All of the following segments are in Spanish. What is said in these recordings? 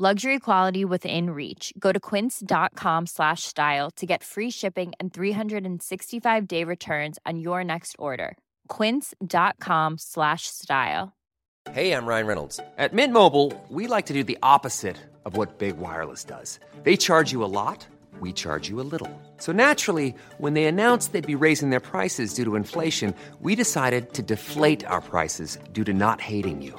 Luxury quality within reach. Go to quince.com slash style to get free shipping and 365 day returns on your next order. Quince.com slash style. Hey, I'm Ryan Reynolds. At Mint Mobile, we like to do the opposite of what Big Wireless does. They charge you a lot, we charge you a little. So naturally, when they announced they'd be raising their prices due to inflation, we decided to deflate our prices due to not hating you.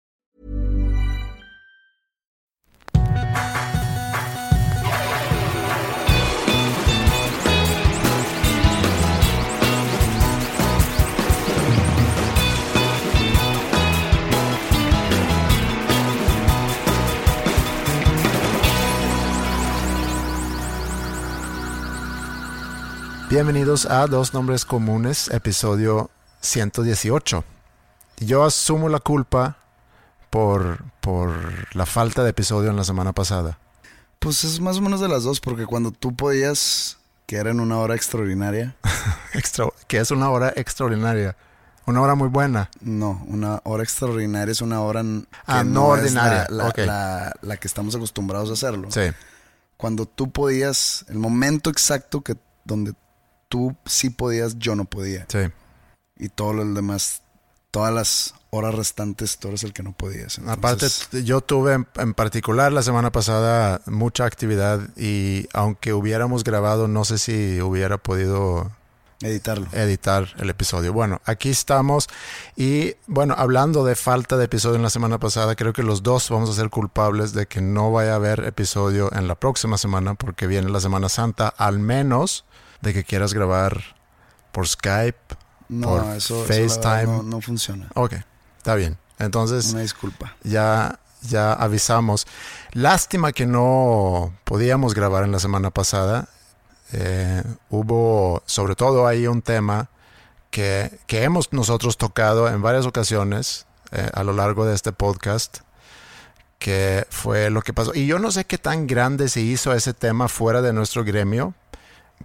Bienvenidos a Dos Nombres Comunes, episodio 118. Yo asumo la culpa por, por la falta de episodio en la semana pasada. Pues es más o menos de las dos, porque cuando tú podías, que era en una hora extraordinaria. Extra, que es una hora extraordinaria. Una hora muy buena. No, una hora extraordinaria es una hora que Ah, no es ordinaria, La, la- ok. la- la que estamos acostumbrados a hacerlo. Sí. Cuando tú podías, el momento exacto que donde tú sí podías, yo no podía. Sí. Y todo lo demás, todas las horas restantes, tú eres el que no podías. Aparte, Entonces, yo tuve en, en particular la semana pasada mucha actividad y aunque hubiéramos grabado, no sé si hubiera podido editarlo. editar el episodio. Bueno, aquí estamos y bueno, hablando de falta de episodio en la semana pasada, creo que los dos vamos a ser culpables de que no vaya a haber episodio en la próxima semana porque viene la Semana Santa, al menos de que quieras grabar por Skype. No, por eso, FaceTime. no, no funciona. Ok, está bien. Entonces, Una disculpa. ya, ya avisamos. Lástima que no podíamos grabar en la semana pasada. Eh, hubo, sobre todo, ahí un tema que, que hemos nosotros tocado en varias ocasiones eh, a lo largo de este podcast, que fue lo que pasó. Y yo no sé qué tan grande se hizo ese tema fuera de nuestro gremio,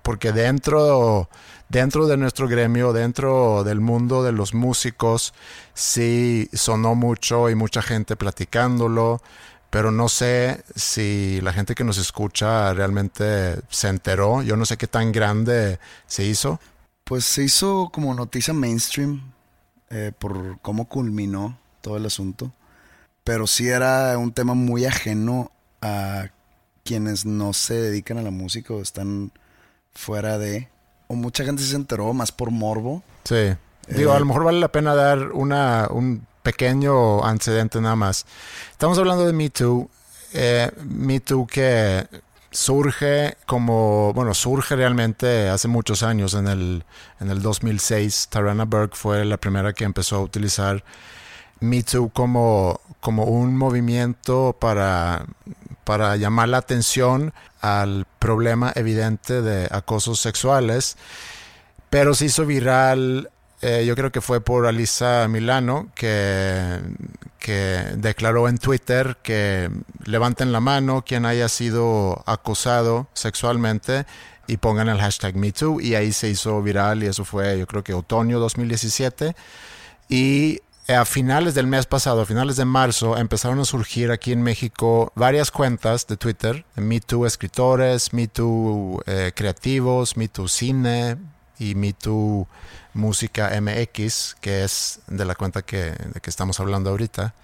porque dentro, dentro de nuestro gremio, dentro del mundo de los músicos, sí sonó mucho y mucha gente platicándolo, pero no sé si la gente que nos escucha realmente se enteró. Yo no sé qué tan grande se hizo. Pues se hizo como noticia mainstream eh, por cómo culminó todo el asunto. Pero sí era un tema muy ajeno a quienes no se dedican a la música o están fuera de... O mucha gente se enteró más por morbo. Sí. Digo, Eh, a lo mejor vale la pena dar una, un pequeño antecedente nada más. Estamos hablando de Me Too. Eh, Me Too que surge como, bueno, surge realmente hace muchos años, en el, en el 2006. Tarana Burke fue la primera que empezó a utilizar Me Too como, como un movimiento para, para llamar la atención al problema evidente de acosos sexuales pero se hizo viral, eh, yo creo que fue por Alisa Milano, que, que declaró en Twitter que levanten la mano quien haya sido acosado sexualmente y pongan el hashtag MeToo. Y ahí se hizo viral y eso fue yo creo que otoño 2017. Y a finales del mes pasado, a finales de marzo, empezaron a surgir aquí en México varias cuentas de Twitter, Me Too escritores, Me Too eh, creativos, Me Too cine y Me Too música MX, que es de la cuenta que, de que estamos hablando ahorita.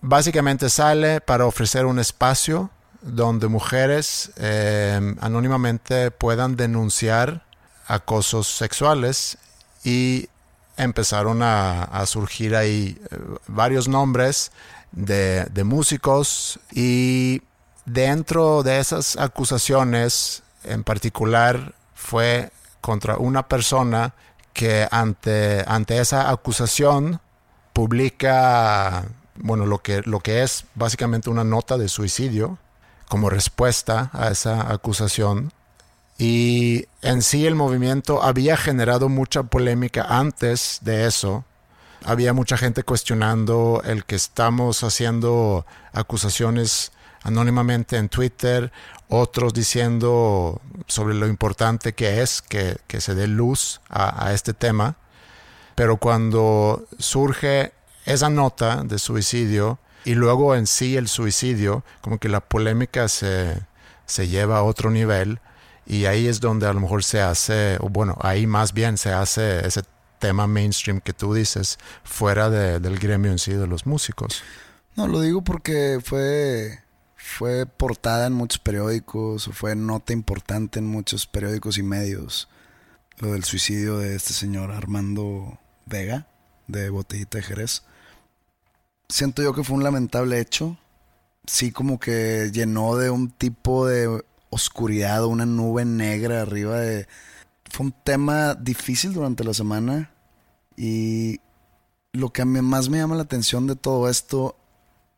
Básicamente sale para ofrecer un espacio donde mujeres eh, anónimamente puedan denunciar acosos sexuales y empezaron a, a surgir ahí eh, varios nombres de, de músicos y dentro de esas acusaciones en particular fue contra una persona que ante, ante esa acusación publica, bueno, lo que, lo que es básicamente una nota de suicidio como respuesta a esa acusación. Y en sí el movimiento había generado mucha polémica antes de eso. Había mucha gente cuestionando el que estamos haciendo acusaciones anónimamente en Twitter, otros diciendo sobre lo importante que es que, se dé luz a, este tema. Pero cuando surge esa nota de suicidio y luego en sí el suicidio, como que la polémica se, se lleva a otro nivel y ahí es donde a lo mejor se hace, o bueno, ahí más bien se hace ese tema mainstream que tú dices, fuera del gremio en sí de los músicos. No, lo digo porque fue fue portada en muchos periódicos, fue nota importante en muchos periódicos y medios, lo del suicidio de este señor Armando Vega, de Botellita de Jerez. Siento yo que fue un lamentable hecho, sí como que llenó de un tipo de oscuridad, una nube negra arriba de... Fue un tema difícil durante la semana y lo que más me llama la atención de todo esto,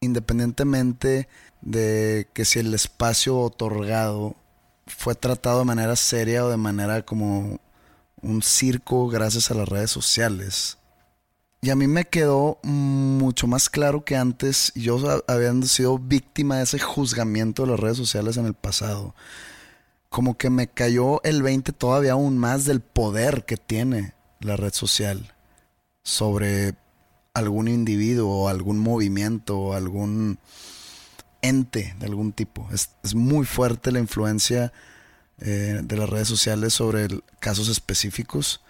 independientemente de que si el espacio otorgado fue tratado de manera seria o de manera como un circo gracias a las redes sociales. Y a mí me quedó mucho más claro que antes yo había sido víctima de ese juzgamiento de las redes sociales en el pasado. Como que me cayó el 20 todavía aún más del poder que tiene la red social sobre algún individuo o algún movimiento o algún ente de algún tipo. Es, muy fuerte la influencia eh, de las redes sociales sobre casos específicos.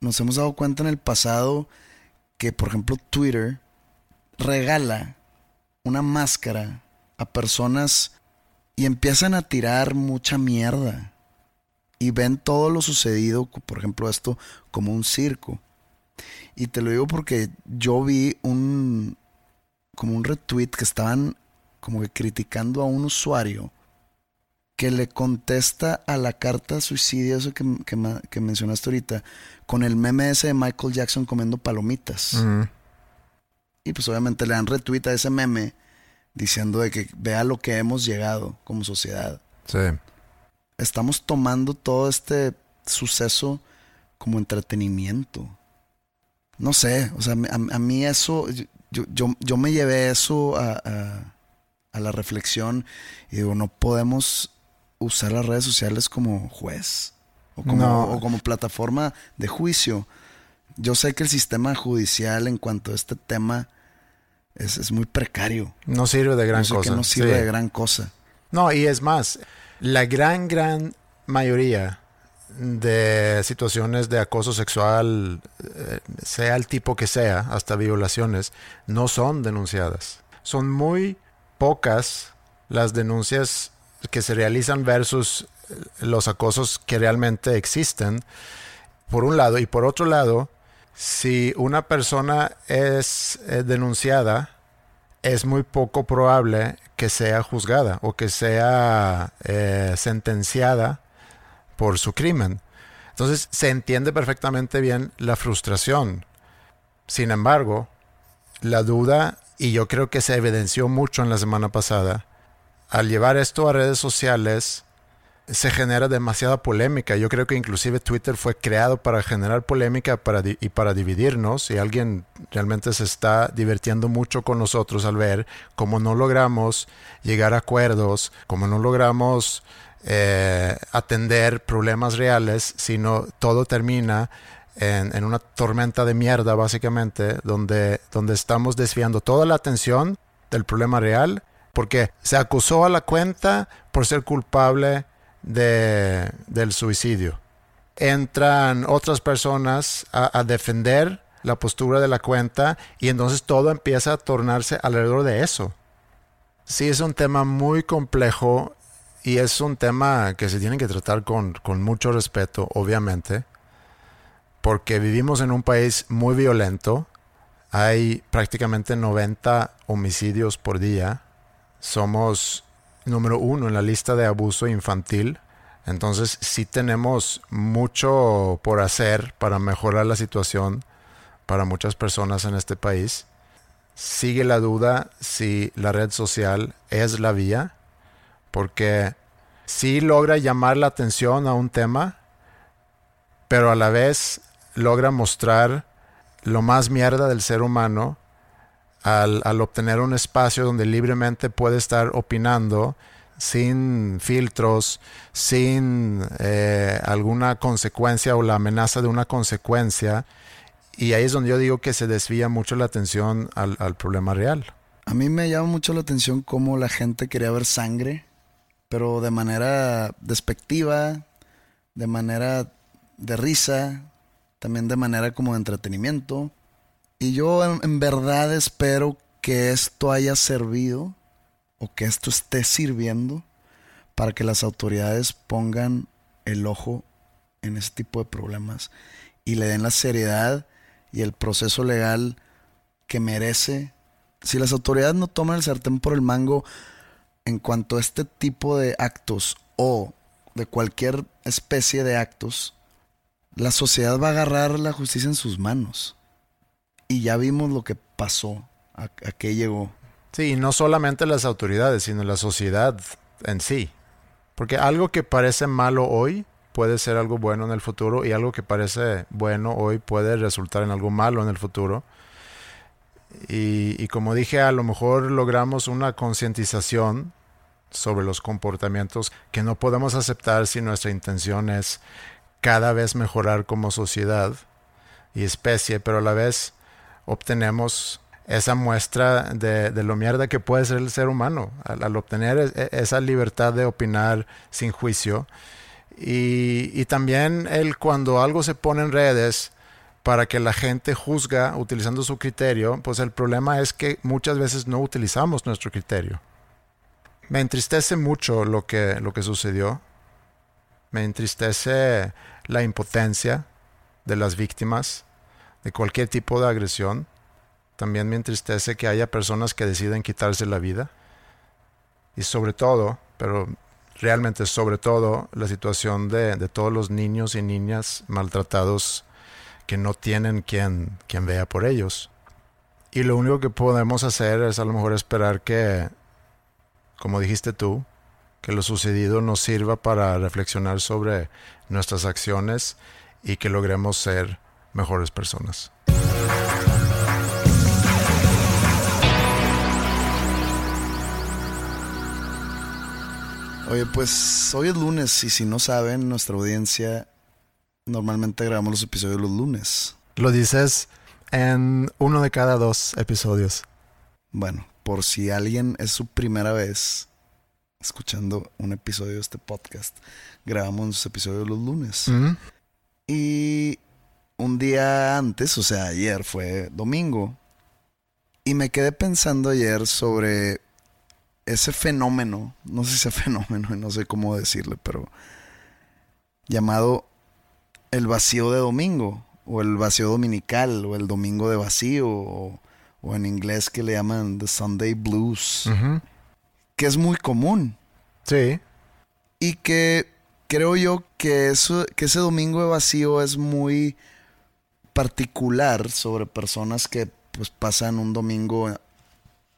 Nos hemos dado cuenta en el pasado que, por ejemplo, Twitter regala una máscara a personas y empiezan a tirar mucha mierda. Y ven todo lo sucedido, por ejemplo, esto como un circo. Y te lo digo porque yo vi un como un retweet que estaban como que criticando a un usuario que le contesta a la carta suicidio, eso que, que, mencionaste ahorita, con el meme ese de Michael Jackson comiendo palomitas. Y pues obviamente le dan retweet a ese meme diciendo de que vea lo que hemos llegado como sociedad. Sí. Estamos tomando todo este suceso como entretenimiento. No sé, o sea, a, mí eso, yo, yo, yo, me llevé eso a a la reflexión y digo, no podemos usar las redes sociales como juez o como, como plataforma de juicio. Yo sé que el sistema judicial en cuanto a este tema es, muy precario. No sirve de gran cosa. no sirve de gran cosa. No, y es más, la gran, gran mayoría de situaciones de acoso sexual, eh, sea el tipo que sea, hasta violaciones, no son denunciadas. Son muy pocas las denuncias que se realizan versus los acosos que realmente existen, por un lado, y por otro lado, si una persona es eh, denunciada, es muy poco probable que sea juzgada o que sea eh, sentenciada por su crimen. Entonces se entiende perfectamente bien la frustración. Sin embargo, la duda y yo creo que se evidenció mucho en la semana pasada, al llevar esto a redes sociales, se genera demasiada polémica. Yo creo que inclusive Twitter fue creado para generar polémica para y para dividirnos. Y alguien realmente se está divirtiendo mucho con nosotros al ver cómo no logramos llegar a acuerdos, cómo no logramos eh, atender problemas reales, sino todo termina en, una tormenta de mierda, básicamente, donde, donde estamos desviando toda la atención del problema real, porque se acusó a la cuenta por ser culpable de, del suicidio. Entran otras personas a, a defender la postura de la cuenta y entonces todo empieza a tornarse alrededor de eso. Sí, es un tema muy complejo y es un tema que se tiene que tratar con, con mucho respeto, obviamente porque vivimos en un país muy violento. Hay prácticamente 90 homicidios por día. Somos número uno en la lista de abuso infantil Entonces sí tenemos mucho por hacer para mejorar la situación para muchas personas en este país. Sigue la duda si la red social es la vía, porque sí logra llamar la atención a un tema, pero a la vez logra mostrar lo más mierda del ser humano al, al obtener un espacio donde libremente puede estar opinando sin filtros, sin eh, alguna consecuencia o la amenaza de una consecuencia. Y ahí es donde yo digo que se desvía mucho la atención al, al problema real. A mí me llama mucho la atención cómo la gente quería ver sangre, pero de manera despectiva, de manera de risa, también de manera como de entretenimiento. Y yo en, en verdad espero que esto haya servido o que esto esté sirviendo para que las autoridades pongan el ojo en ese tipo de problemas y le den la seriedad y el proceso legal que merece. Si las autoridades no toman el sartén por el mango en cuanto a este tipo de actos o de cualquier especie de actos, la sociedad va a agarrar la justicia en sus manos. Y ya vimos lo que pasó, a, a qué llegó. Sí, y no solamente las autoridades, sino la sociedad en sí. Porque algo que parece malo hoy puede ser algo bueno en el futuro y algo que parece bueno hoy puede resultar en algo malo en el futuro. Y, y como dije, a lo mejor logramos una concientización sobre los comportamientos que no podemos aceptar si nuestra intención es cada vez mejorar como sociedad y especie, pero a la vez obtenemos esa muestra de, de, lo mierda que puede ser el ser humano al, obtener es, esa libertad de opinar sin juicio. Y, y, también el cuando algo se pone en redes para que la gente juzga utilizando su criterio, pues el problema es que muchas veces no utilizamos nuestro criterio. Me entristece mucho lo que, lo que sucedió. Me entristece la impotencia de las víctimas de cualquier tipo de agresión. También me entristece que haya personas que deciden quitarse la vida. Y sobre todo, pero realmente sobre todo, la situación de, de todos los niños y niñas maltratados que no tienen quien, quien vea por ellos. Y lo único que podemos hacer es a lo mejor esperar que, como dijiste tú, que lo sucedido nos sirva para reflexionar sobre nuestras acciones y que logremos ser mejores personas. Oye, pues hoy es lunes y si no saben, nuestra audiencia normalmente grabamos los episodios los lunes. Lo dices en uno de cada dos episodios. Bueno, por si alguien es su primera vez escuchando un episodio de este podcast, grabamos los episodios los lunes. Mm -hmm. Y un día antes, o sea, ayer fue domingo, y me quedé pensando ayer sobre ese fenómeno, no sé si ese fenómeno, no sé cómo decirle, pero llamado el vacío de domingo, o el vacío dominical, o el domingo de vacío, o, o en inglés que le llaman The Sunday Blues, uh -huh. que es muy común. Sí. Y que creo yo que, eso, que ese domingo de vacío es muy particular sobre personas que pues pasan un domingo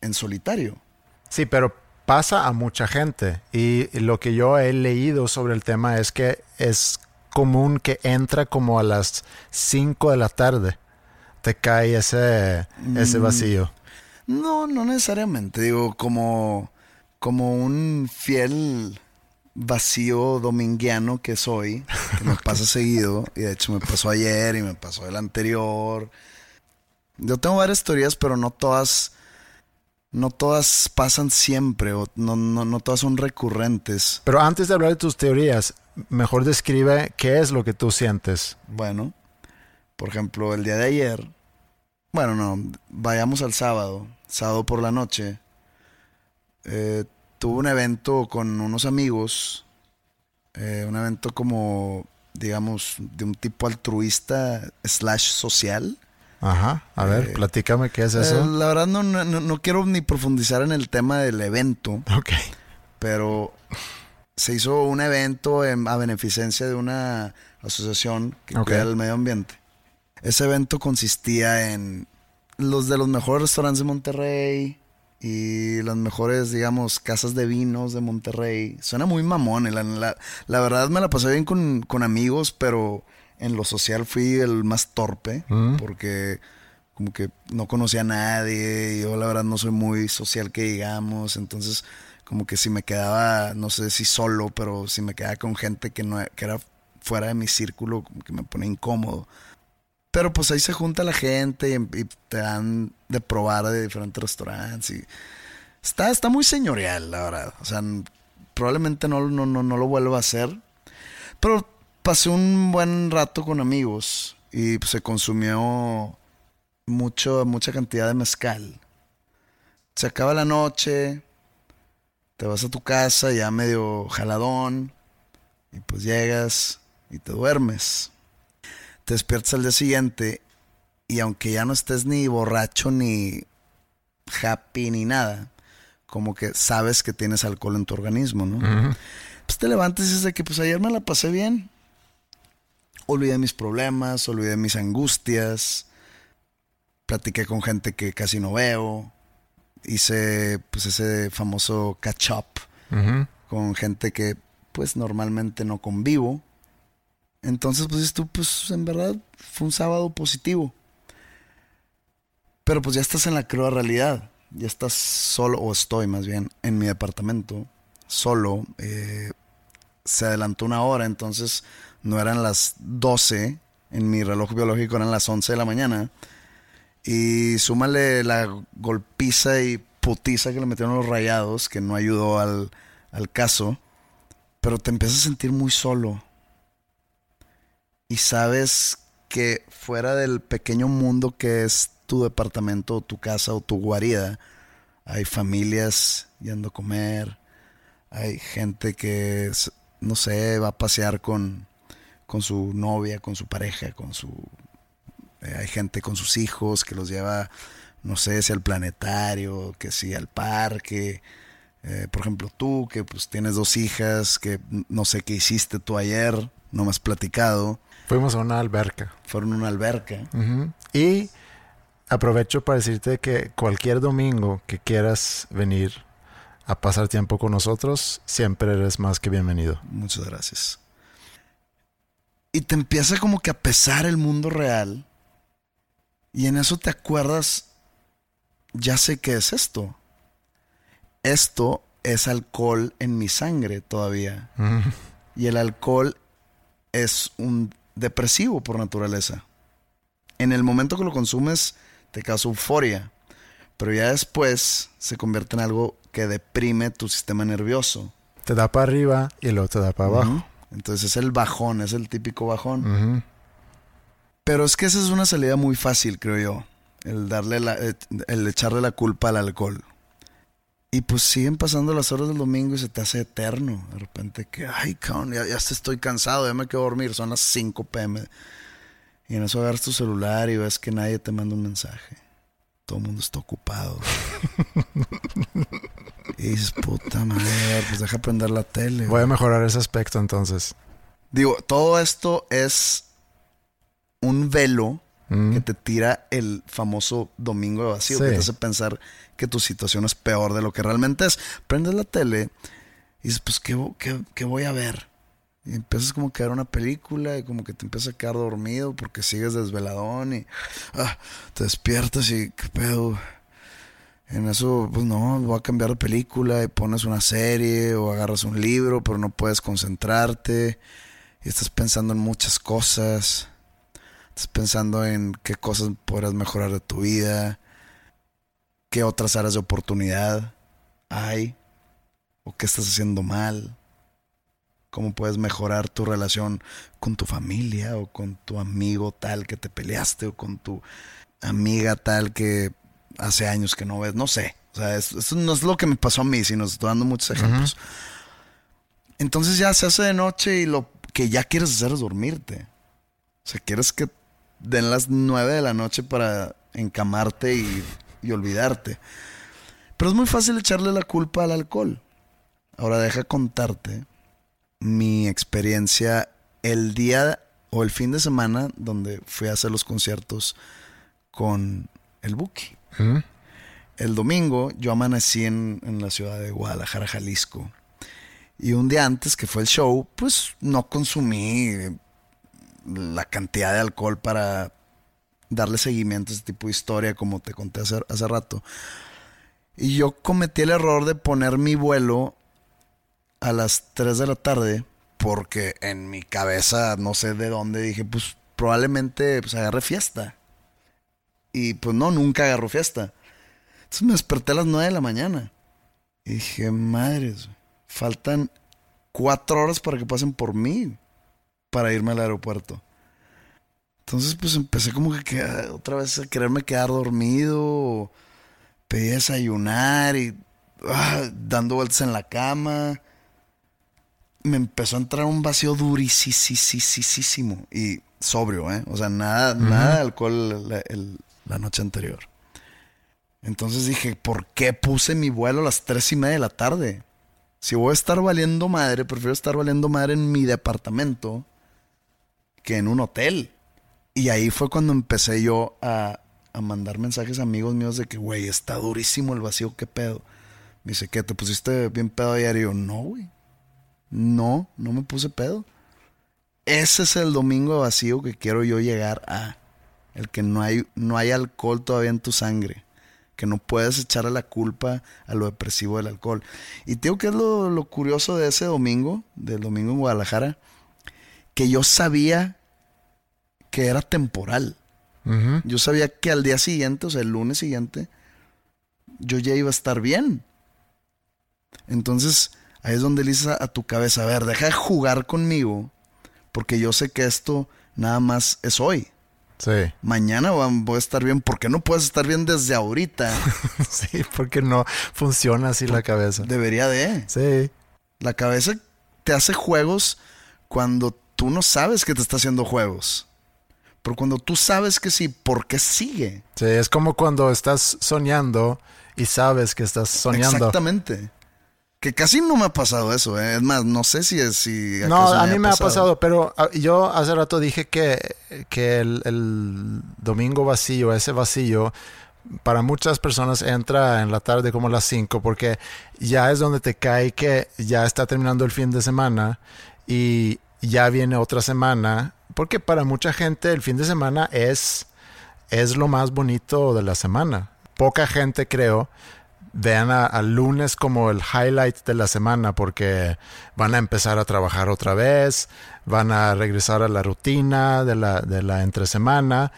en solitario. Sí, pero pasa a mucha gente y lo que yo he leído sobre el tema es que es común que entra como a las 5 de la tarde. Te cae ese, ese vacío. No, no necesariamente. Digo, como, como un fiel vacío dominguiano que soy, que me pasa seguido, y de hecho me pasó ayer y me pasó el anterior. Yo tengo varias teorías, pero no todas, no todas pasan siempre, o no, no, no todas son recurrentes. Pero antes de hablar de tus teorías, mejor describe qué es lo que tú sientes. Bueno, por ejemplo, el día de ayer, bueno, no, vayamos al sábado, sábado por la noche, eh, tuve un evento con unos amigos, eh, un evento como, digamos, de un tipo altruista slash social. Ajá, a ver, eh, platícame qué es eso. Eh, la verdad no, no, no, quiero ni profundizar en el tema del evento. Ok. Pero se hizo un evento en- a beneficencia de una asociación que Ok. cuida el medio ambiente. Ese evento consistía en los de los mejores restaurantes de Monterrey y las mejores, digamos, casas de vinos de Monterrey. Suena muy mamón. La, la- la verdad me la pasé bien con, con amigos, pero en lo social fui el más torpe Mm. porque como que no conocía a nadie. Yo la verdad no soy muy social que digamos. Entonces como que si me quedaba, no sé si solo, pero si me quedaba con gente que, no, que era fuera de mi círculo, como que me pone incómodo. Pero pues ahí se junta la gente y, y te dan de probar de diferentes restaurantes. Y está, está muy señorial, la verdad. O sea, probablemente no, no, no, no lo vuelva a hacer. Pero pasé un buen rato con amigos y pues, se consumió mucho, mucha cantidad de mezcal. Se acaba la noche, te vas a tu casa ya medio jaladón y pues llegas y te duermes. Te despiertas al día siguiente y aunque ya no estés ni borracho ni happy ni nada, como que sabes que tienes alcohol en tu organismo, ¿no? Pues te levantas y dices de que pues ayer me la pasé bien. Olvidé mis problemas, olvidé mis angustias. Platiqué con gente que casi no veo. Hice pues ese famoso catch up con gente que pues normalmente no convivo. Entonces pues tú pues en verdad fue un sábado positivo. Pero pues ya estás en la cruda realidad. Ya estás solo, o estoy más bien, en mi departamento, solo. eh, se adelantó una hora, entonces no eran las 12 en mi reloj biológico, eran las 11 de la mañana. Y súmale la golpiza y putiza que le metieron los rayados, que no ayudó al, al caso. Pero te empiezas a sentir muy solo. Y sabes que fuera del pequeño mundo que es tu departamento, o tu casa o tu guarida, hay familias yendo a comer, hay gente que, no sé, va a pasear con, con su novia, con su pareja, con su... eh, hay gente con sus hijos que los lleva, no sé, si al planetario, que si al parque. Eh, por ejemplo, tú, que pues tienes dos hijas, que no sé qué hiciste tú ayer, no me has platicado, Fuimos a una alberca. fueron a una alberca. Y aprovecho para decirte que cualquier domingo que quieras venir a pasar tiempo con nosotros, siempre eres más que bienvenido. Muchas gracias. Y te empieza como que a pesar el mundo real. Y en eso te acuerdas, ya sé qué es esto. Esto es alcohol en mi sangre todavía. Y el alcohol es un depresivo por naturaleza. En el momento que lo consumes te causa euforia, pero ya después se convierte en algo que deprime tu sistema nervioso. Te da para arriba y luego te da para abajo. Entonces es el bajón, es el típico bajón. Pero es que esa es una salida muy fácil, creo yo. El darle la, eh, el echarle la culpa al alcohol. Y pues siguen pasando las horas del domingo y se te hace eterno. De repente que, ay, cabrón, ya, ya estoy cansado, ya me quedo a dormir. Son las 5 pm. Y en eso agarras tu celular y ves que nadie te manda un mensaje. Todo el mundo está ocupado. y dices, puta madre, pues deja prender la tele. Voy a mejorar ese aspecto entonces. Digo, todo esto es un velo Mm. que te tira el famoso domingo de vacío, Sí. que te hace pensar que tu situación es peor de lo que realmente es. Prendes la tele y dices, pues, ¿qué, qué- qué voy a ver? Y empiezas como que a ver una película y como que te empiezas a quedar dormido porque sigues desveladón y ah, te despiertas y qué pedo. En eso, pues no, voy a cambiar de película y pones una serie o agarras un libro, pero no puedes concentrarte y estás pensando en muchas cosas. Estás pensando en qué cosas podrás mejorar de tu vida, qué otras áreas de oportunidad hay, o qué estás haciendo mal, cómo puedes mejorar tu relación con tu familia, o con tu amigo tal que te peleaste, o con tu amiga tal que hace años que no ves, no sé. O sea, es- eso no es lo que me pasó a mí, sino estoy dando muchos ejemplos. Entonces ya se hace de noche y lo que ya quieres hacer es dormirte. O sea, quieres que den las nueve de la noche para encamarte y, y olvidarte. Pero es muy fácil echarle la culpa al alcohol. Ahora deja contarte mi experiencia el día o el fin de semana donde fui a hacer los conciertos con el Buki. ¿Mm? El domingo yo amanecí en, en la ciudad de Guadalajara, Jalisco. Y un día antes que fue el show, pues no consumí la cantidad de alcohol para darle seguimiento a ese tipo de historia como te conté hace, hace rato. Y yo cometí el error de poner mi vuelo a las 3 de la tarde porque en mi cabeza, no sé de dónde, dije, pues probablemente pues, agarre fiesta. Y pues no, nunca agarro fiesta. Entonces me desperté a las 9 de la mañana. Y dije, madres, faltan cuatro horas para que pasen por mí para irme al aeropuerto. Entonces, pues empecé como que, otra vez a quererme quedar dormido. Pedí desayunar y ah, dando vueltas en la cama. Me empezó a entrar un vacío durísimo y sobrio, ¿eh? O sea, nada, nada de alcohol la, el- la noche anterior. Entonces dije, ¿por qué puse mi vuelo a las tres y media de la tarde? Si voy a estar valiendo madre, prefiero estar valiendo madre en mi departamento que en un hotel. Y ahí fue cuando empecé yo a, a mandar mensajes a amigos míos de que, güey, está durísimo el vacío, ¿qué pedo? Me dice, ¿qué? ¿Te pusiste bien pedo ayer? Y yo, no, güey. No, no me puse pedo. Ese es el domingo vacío que quiero yo llegar a. El que no hay, no hay alcohol todavía en tu sangre. Que no puedes echarle la culpa a lo depresivo del alcohol. Y te digo que es lo, lo curioso de ese domingo, del domingo en Guadalajara, que yo sabía que era temporal. Yo sabía que al día siguiente, o sea, el lunes siguiente, yo ya iba a estar bien. Entonces, ahí es donde le dices a, a tu cabeza, a ver, deja de jugar conmigo, porque yo sé que esto nada más es hoy. Sí, Mañana va- voy a estar bien. ¿Por qué no puedes estar bien desde ahorita? sí, porque no funciona así la cabeza. Debería de. Sí, La cabeza te hace juegos cuando tú no sabes que te está haciendo juegos. Pero cuando tú sabes que sí, ¿por qué sigue? sí, es como cuando estás soñando y sabes que estás soñando. Exactamente. Que casi no me ha pasado eso, ¿eh? Es más, no sé si es si No, a mí me ha pasado, pero ah, yo hace rato dije que, que el, el domingo vacío, ese vacío, para muchas personas entra en la tarde como las 5, porque ya es donde te cae que ya está terminando el fin de semana y ya viene otra semana, porque para mucha gente el fin de semana es, es lo más bonito de la semana. Poca gente, creo, vean al lunes como el highlight de la semana porque van a empezar a trabajar otra vez, van a regresar a la rutina de la, de la entre semana.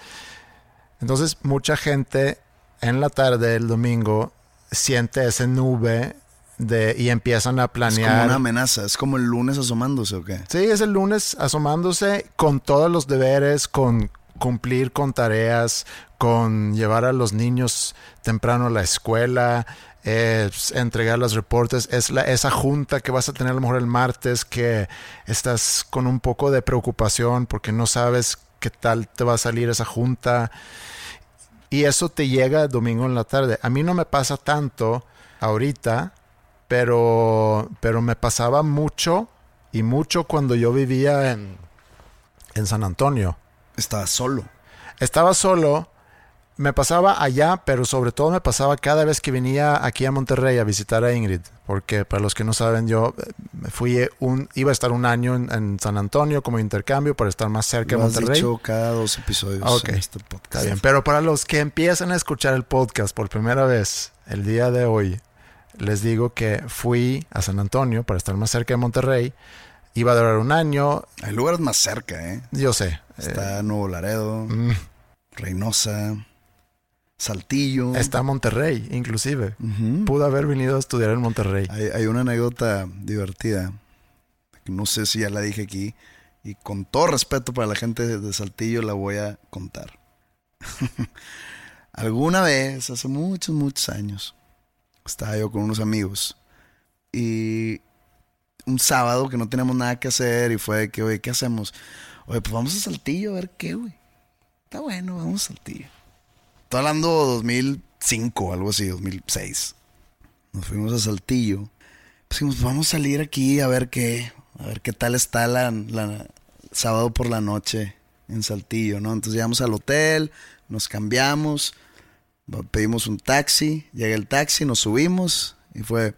Entonces mucha gente en la tarde el domingo siente esa nube de, y empiezan a Es como planear. una amenaza. Es como el lunes asomándose, ¿o qué? Sí, es el lunes asomándose con todos los deberes, con cumplir con tareas, con llevar a los niños temprano a la escuela, eh, entregar los reportes. Es la, esa junta que vas a tener a lo mejor el martes que estás con un poco de preocupación porque no sabes qué tal te va a salir esa junta. Y eso te llega domingo en la tarde. A mí no me pasa tanto ahorita, pero, pero me pasaba mucho y mucho cuando yo vivía en, en San Antonio. Estaba solo. Estaba solo, me pasaba allá, pero sobre todo me pasaba cada vez que venía aquí a Monterrey a visitar a Ingrid, porque para los que no saben, yo eh, fui un, iba a estar un año en, en San Antonio como intercambio para estar más cerca Lo de has Monterrey. dicho cada dos episodios ok. en este podcast. Está bien, pero para los que empiezan a escuchar el podcast por primera vez el día de hoy, les digo que fui a San Antonio para estar más cerca de Monterrey. Iba a durar un año, Hay lugares más cerca, ¿eh? yo sé. Está Nuevo Laredo, Mm, Reynosa, Saltillo. está Monterrey, inclusive. Ujú. Pude haber venido a estudiar en Monterrey. Hay, hay una anécdota divertida. que No sé si ya la dije aquí. Y con todo respeto para la gente de Saltillo la voy a contar. Alguna vez, hace muchos, muchos años, estaba yo con unos amigos. Y un sábado que no teníamos nada que hacer y fue de que, oye, ¿qué hacemos? Oye, pues vamos a Saltillo a ver qué, güey. Está bueno, vamos a Saltillo. Estoy hablando 2005, algo así, 2006. Nos fuimos a Saltillo. Pues dijimos, vamos a salir aquí a ver qué. a ver qué tal está la, la sábado por la noche en Saltillo, ¿no? Entonces llegamos al hotel, nos cambiamos, pedimos un taxi, llega el taxi, nos subimos y fue,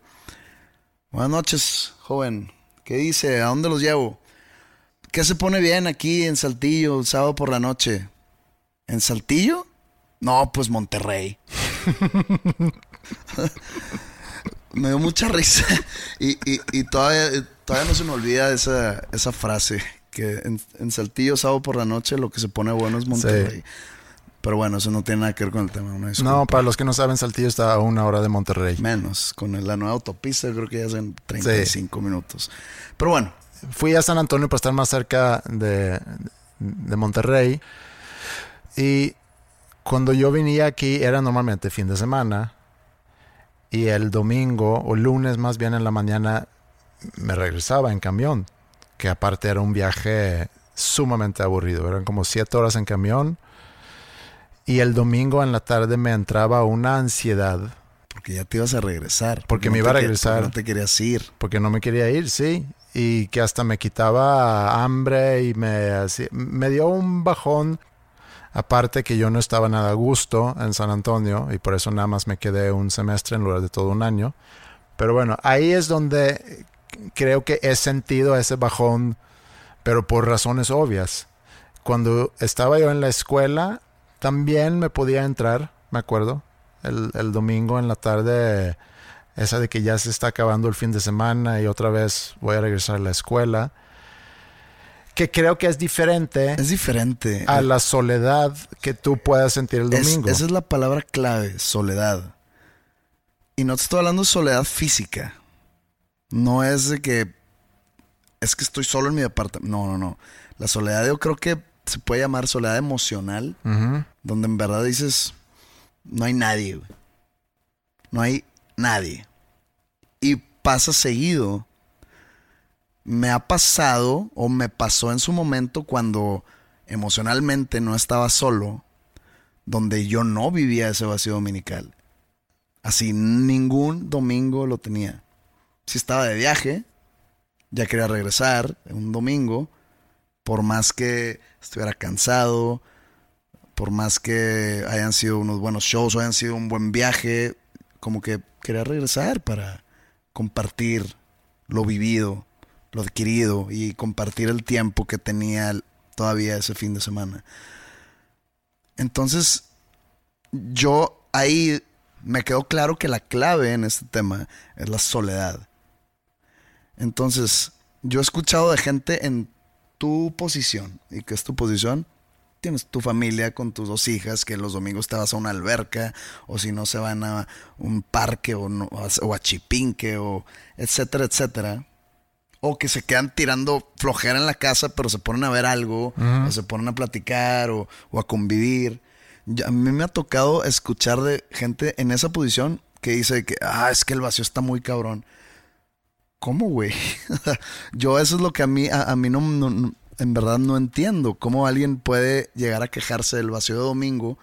buenas noches, joven, ¿qué dice? ¿A dónde los llevo? ¿Qué se pone bien aquí en Saltillo, sábado por la noche? ¿En Saltillo? No, pues Monterrey. me dio mucha risa. Y, y, todavía, todavía no se me olvida esa, esa frase. Que en, Saltillo, sábado por la noche, lo que se pone bueno es Monterrey. Pero bueno, eso no tiene nada que ver con el tema. No, para los que no saben, Saltillo está a una hora de Monterrey. Menos. Con la nueva autopista creo que ya son 35 minutos. Pero bueno. Fui a San Antonio para estar más cerca de, de Monterrey. Y cuando yo venía aquí era normalmente fin de semana y el domingo o lunes más bien en la mañana me regresaba en camión, que aparte era un viaje sumamente aburrido, eran como siete horas en camión y el domingo en la tarde me entraba una ansiedad. Porque ya te ibas a regresar. Porque, me iba a regresar. No te querías ir. Porque no me quería ir, sí. Y que hasta me quitaba hambre y me, me dio un bajón Aparte que yo no estaba nada a gusto en San Antonio y por eso nada más me quedé un semestre en lugar de todo un año. Pero bueno, ahí es donde creo que he sentido ese bajón, pero por razones obvias. Cuando estaba yo en la escuela, también me podía entrar, me acuerdo, el, el domingo en la tarde, esa de que ya se está acabando el fin de semana y otra vez voy a regresar a la escuela que creo que es diferente. Es diferente. A la soledad que tú puedas sentir el domingo. esa es la palabra clave, soledad. Y no te estoy hablando de soledad física. No es de que es que estoy solo en mi departamento. No, no, no. La soledad yo creo que se puede llamar soledad emocional, donde en verdad dices, no hay nadie. No hay nadie. Y pasa seguido me ha pasado o me pasó en su momento cuando emocionalmente no estaba solo, donde yo no vivía ese vacío dominical. Así ningún domingo lo tenía. Si estaba de viaje, ya quería regresar un domingo, por más que estuviera cansado, por más que hayan sido unos buenos shows o hayan sido un buen viaje, como que quería regresar para compartir lo vivido lo adquirido y compartir el tiempo que tenía todavía ese fin de semana. Entonces, yo ahí me quedó claro que la clave en este tema es la soledad. Entonces, yo he escuchado de gente en tu posición, y que es tu posición, tienes tu familia con tus dos hijas, que los domingos te vas a una alberca, o si no se van a un parque, o, o a Chipinque, o etcétera, etcétera o que se quedan tirando flojera en la casa, pero se ponen a ver algo, o se ponen a platicar o, a convivir. a mí me ha tocado escuchar de gente en esa posición que dice que, ah, es que el vacío está muy cabrón. ¿Cómo, güey? Yo eso es lo que a mí, a, mí no, en verdad no entiendo. ¿Cómo alguien puede llegar a quejarse del vacío de domingo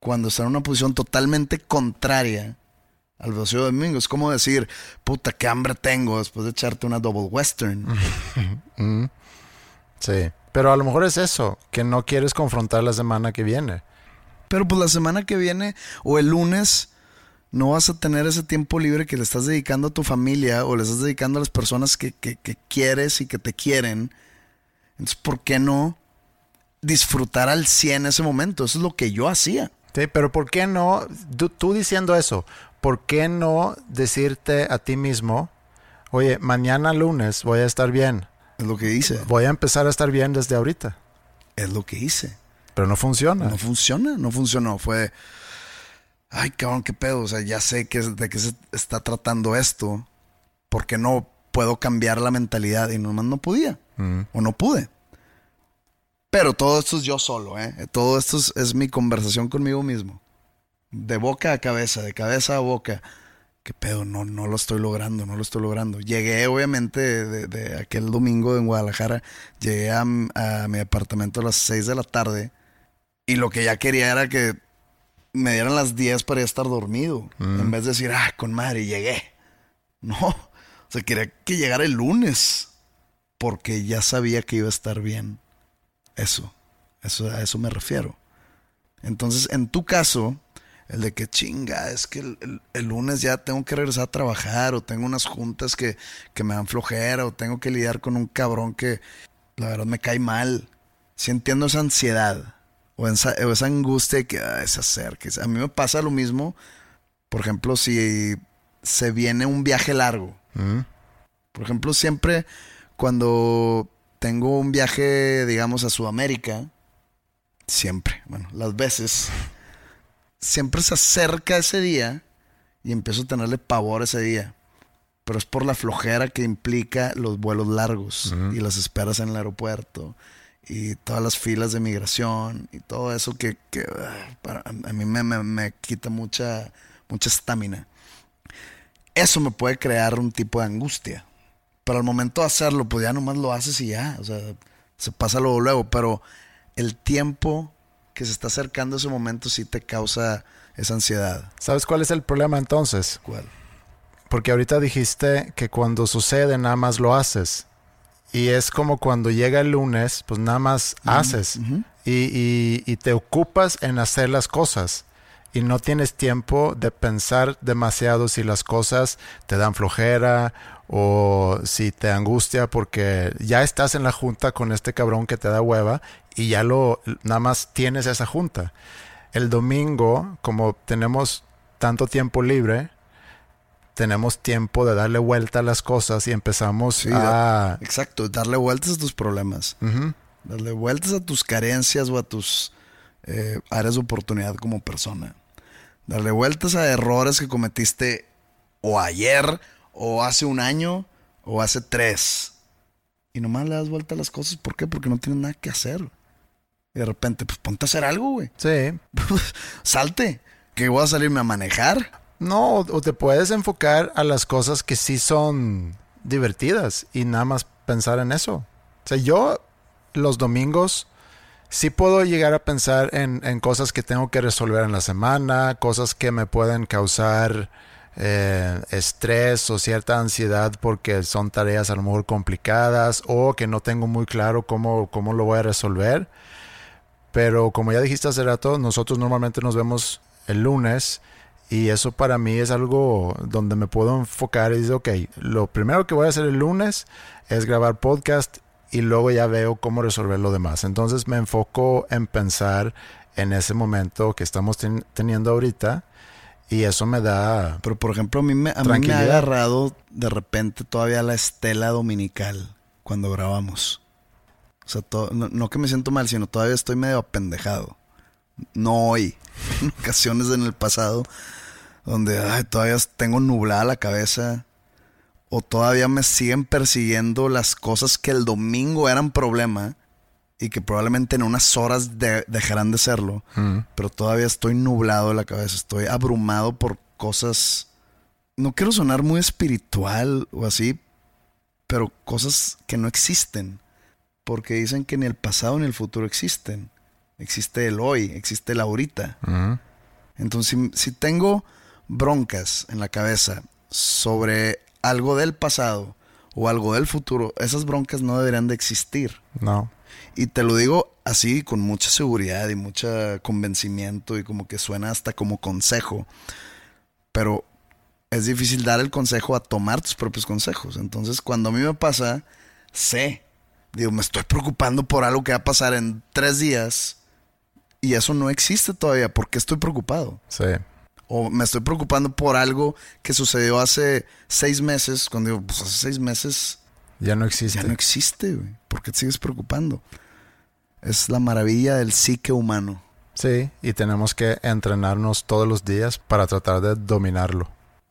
cuando está en una posición totalmente contraria al vacío de domingo. Es como decir, puta, qué hambre tengo después de echarte una double western. Mm. sí, pero a lo mejor es eso, que no quieres confrontar la semana que viene. Pero pues la semana que viene o el lunes no vas a tener ese tiempo libre que le estás dedicando a tu familia o le estás dedicando a las personas que, quieres y que te quieren. Entonces, ¿por qué no disfrutar al 100 ese momento? Eso es lo que yo hacía. Sí, pero ¿por qué no? tú diciendo eso, ¿por qué no decirte a ti mismo, oye, mañana lunes voy a estar bien? Es lo que hice. Voy a empezar a estar bien desde ahorita. Es lo que hice. Pero no funciona. No funciona, no funcionó. Fue, ay, cabrón, qué pedo. O sea, ya sé que, de qué se está tratando esto. Porque no puedo cambiar la mentalidad y nomás no podía. Mm. O no pude. Pero todo esto es yo solo, ¿eh? Todo esto es mi conversación conmigo mismo de boca a cabeza, de cabeza a boca. ¿Qué pedo? No, no lo estoy logrando, no lo estoy logrando. Llegué, obviamente, de, aquel domingo en Guadalajara, llegué a, mi apartamento a las 6 de la tarde y lo que ya quería era que me dieran las 10 para ya estar dormido. Mm. En vez de decir, ah, con madre, llegué. No, o sea, quería que llegara el lunes. porque ya sabía que iba a estar bien. Eso, eso a eso me refiero. Entonces, en tu caso, el de que chinga, es que el, lunes ya tengo que regresar a trabajar o tengo unas juntas que, que, me dan flojera o tengo que lidiar con un cabrón que la verdad me cae mal. Si entiendo esa ansiedad o esa, angustia que se acerque. A mí me pasa lo mismo, por ejemplo, si se viene un viaje largo. Mm. Por ejemplo, siempre cuando tengo un viaje, digamos, a Sudamérica, siempre, bueno, las veces, siempre se acerca ese día y empiezo a tenerle pavor ese día. Pero es por la flojera que implica los vuelos largos y las esperas en el aeropuerto y todas las filas de migración y todo eso que, ah, a mí me, me quita mucha mucha estamina. Eso me puede crear un tipo de angustia. Pero al momento de hacerlo, pues ya nomás lo haces y ya. O sea, se pasa luego, luego. Pero el tiempo que se está acercando a ese momento sí te causa esa ansiedad. ¿Sabes cuál es el problema entonces? ¿Cuál? Porque ahorita dijiste que cuando sucede nada más lo haces. Y es como cuando llega el lunes, pues nada más haces. y, y, te ocupas en hacer las cosas y no tienes tiempo de pensar demasiado si las cosas te dan flojera o si te angustia porque ya estás en la junta con este cabrón que te da hueva y ya lo nada más tienes esa junta. El domingo, como tenemos tanto tiempo libre, tenemos tiempo de darle vuelta a las cosas y empezamos a... exacto, darle vueltas a tus problemas. Darle vueltas a tus carencias o a tus eh, áreas de oportunidad como persona. Darle vueltas a errores que cometiste o ayer, o hace un año, o hace tres. Y nomás le das vuelta a las cosas. ¿Por qué? Porque no tienes nada que hacer. Y de repente, pues ponte a hacer algo, güey. Sí. Salte. ¿Que voy a salirme a manejar? No, o te puedes enfocar a las cosas que sí son divertidas y nada más pensar en eso. O sea, yo los domingos sí puedo llegar a pensar en, cosas que tengo que resolver en la semana, cosas que me pueden causar eh, estrés o cierta ansiedad porque son tareas a lo mejor complicadas o que no tengo muy claro cómo, cómo lo voy a resolver. Pero como ya dijiste hace rato, nosotros normalmente nos vemos el lunes y eso para mí es algo donde me puedo enfocar y decir, ok, lo primero que voy a hacer el lunes es grabar podcast y luego ya veo cómo resolver lo demás. Entonces me enfoco en pensar en ese momento que estamos teniendo ahorita y eso me da... Pero por ejemplo, a mí me, a mí me ha agarrado de repente todavía la estela dominical cuando grabamos. O sea, no, que me siento mal, sino todavía estoy medio apendejado. No hoy, en ocasiones en el pasado, donde todavía tengo nublada la cabeza o todavía me siguen persiguiendo las cosas que el domingo eran problema y que probablemente en unas horas dejarán de serlo, mm. pero todavía estoy nublado de la cabeza, estoy abrumado por cosas, no quiero sonar muy espiritual o así, pero cosas que no existen, porque dicen que ni el pasado ni el futuro existen, existe el hoy, existe el ahorita. Mm. Entonces, si tengo broncas en la cabeza sobre algo del pasado o algo del futuro, esas broncas no deberían de existir. No. Y te lo digo así con mucha seguridad y mucho convencimiento y como que suena hasta como consejo. Pero es difícil dar el consejo a tomar tus propios consejos. Entonces, cuando a mí me pasa, sé, digo, me estoy preocupando por algo que va a pasar en tres días y eso no existe todavía. ¿Por qué estoy preocupado? Sí o me estoy preocupando por algo que sucedió hace seis meses, cuando digo, pues hace seis meses... Ya no existe. Ya no existe, güey. ¿Por qué te sigues preocupando? Es la maravilla del psique humano. Sí, y tenemos que entrenarnos todos los días para tratar de dominarlo.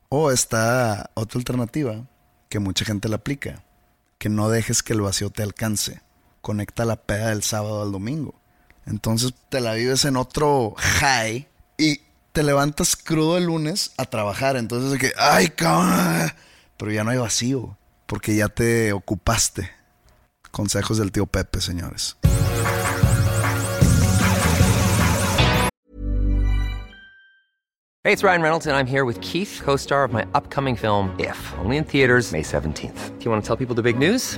O está otra alternativa que mucha gente la aplica, que no dejes que el vacío te alcance. Conecta la peda del sábado al domingo. Entonces te la vives en otro high y te levantas crudo el lunes a trabajar. Entonces, de que, ay, cabrón. Pero ya no hay vacío, porque ya te ocupaste. Consejos del tío Pepe, señores. Hey, it's Ryan Reynolds, and I'm here with Keith, co star of my upcoming film, If, only in theaters, May 17th. Do you want to tell people the big news?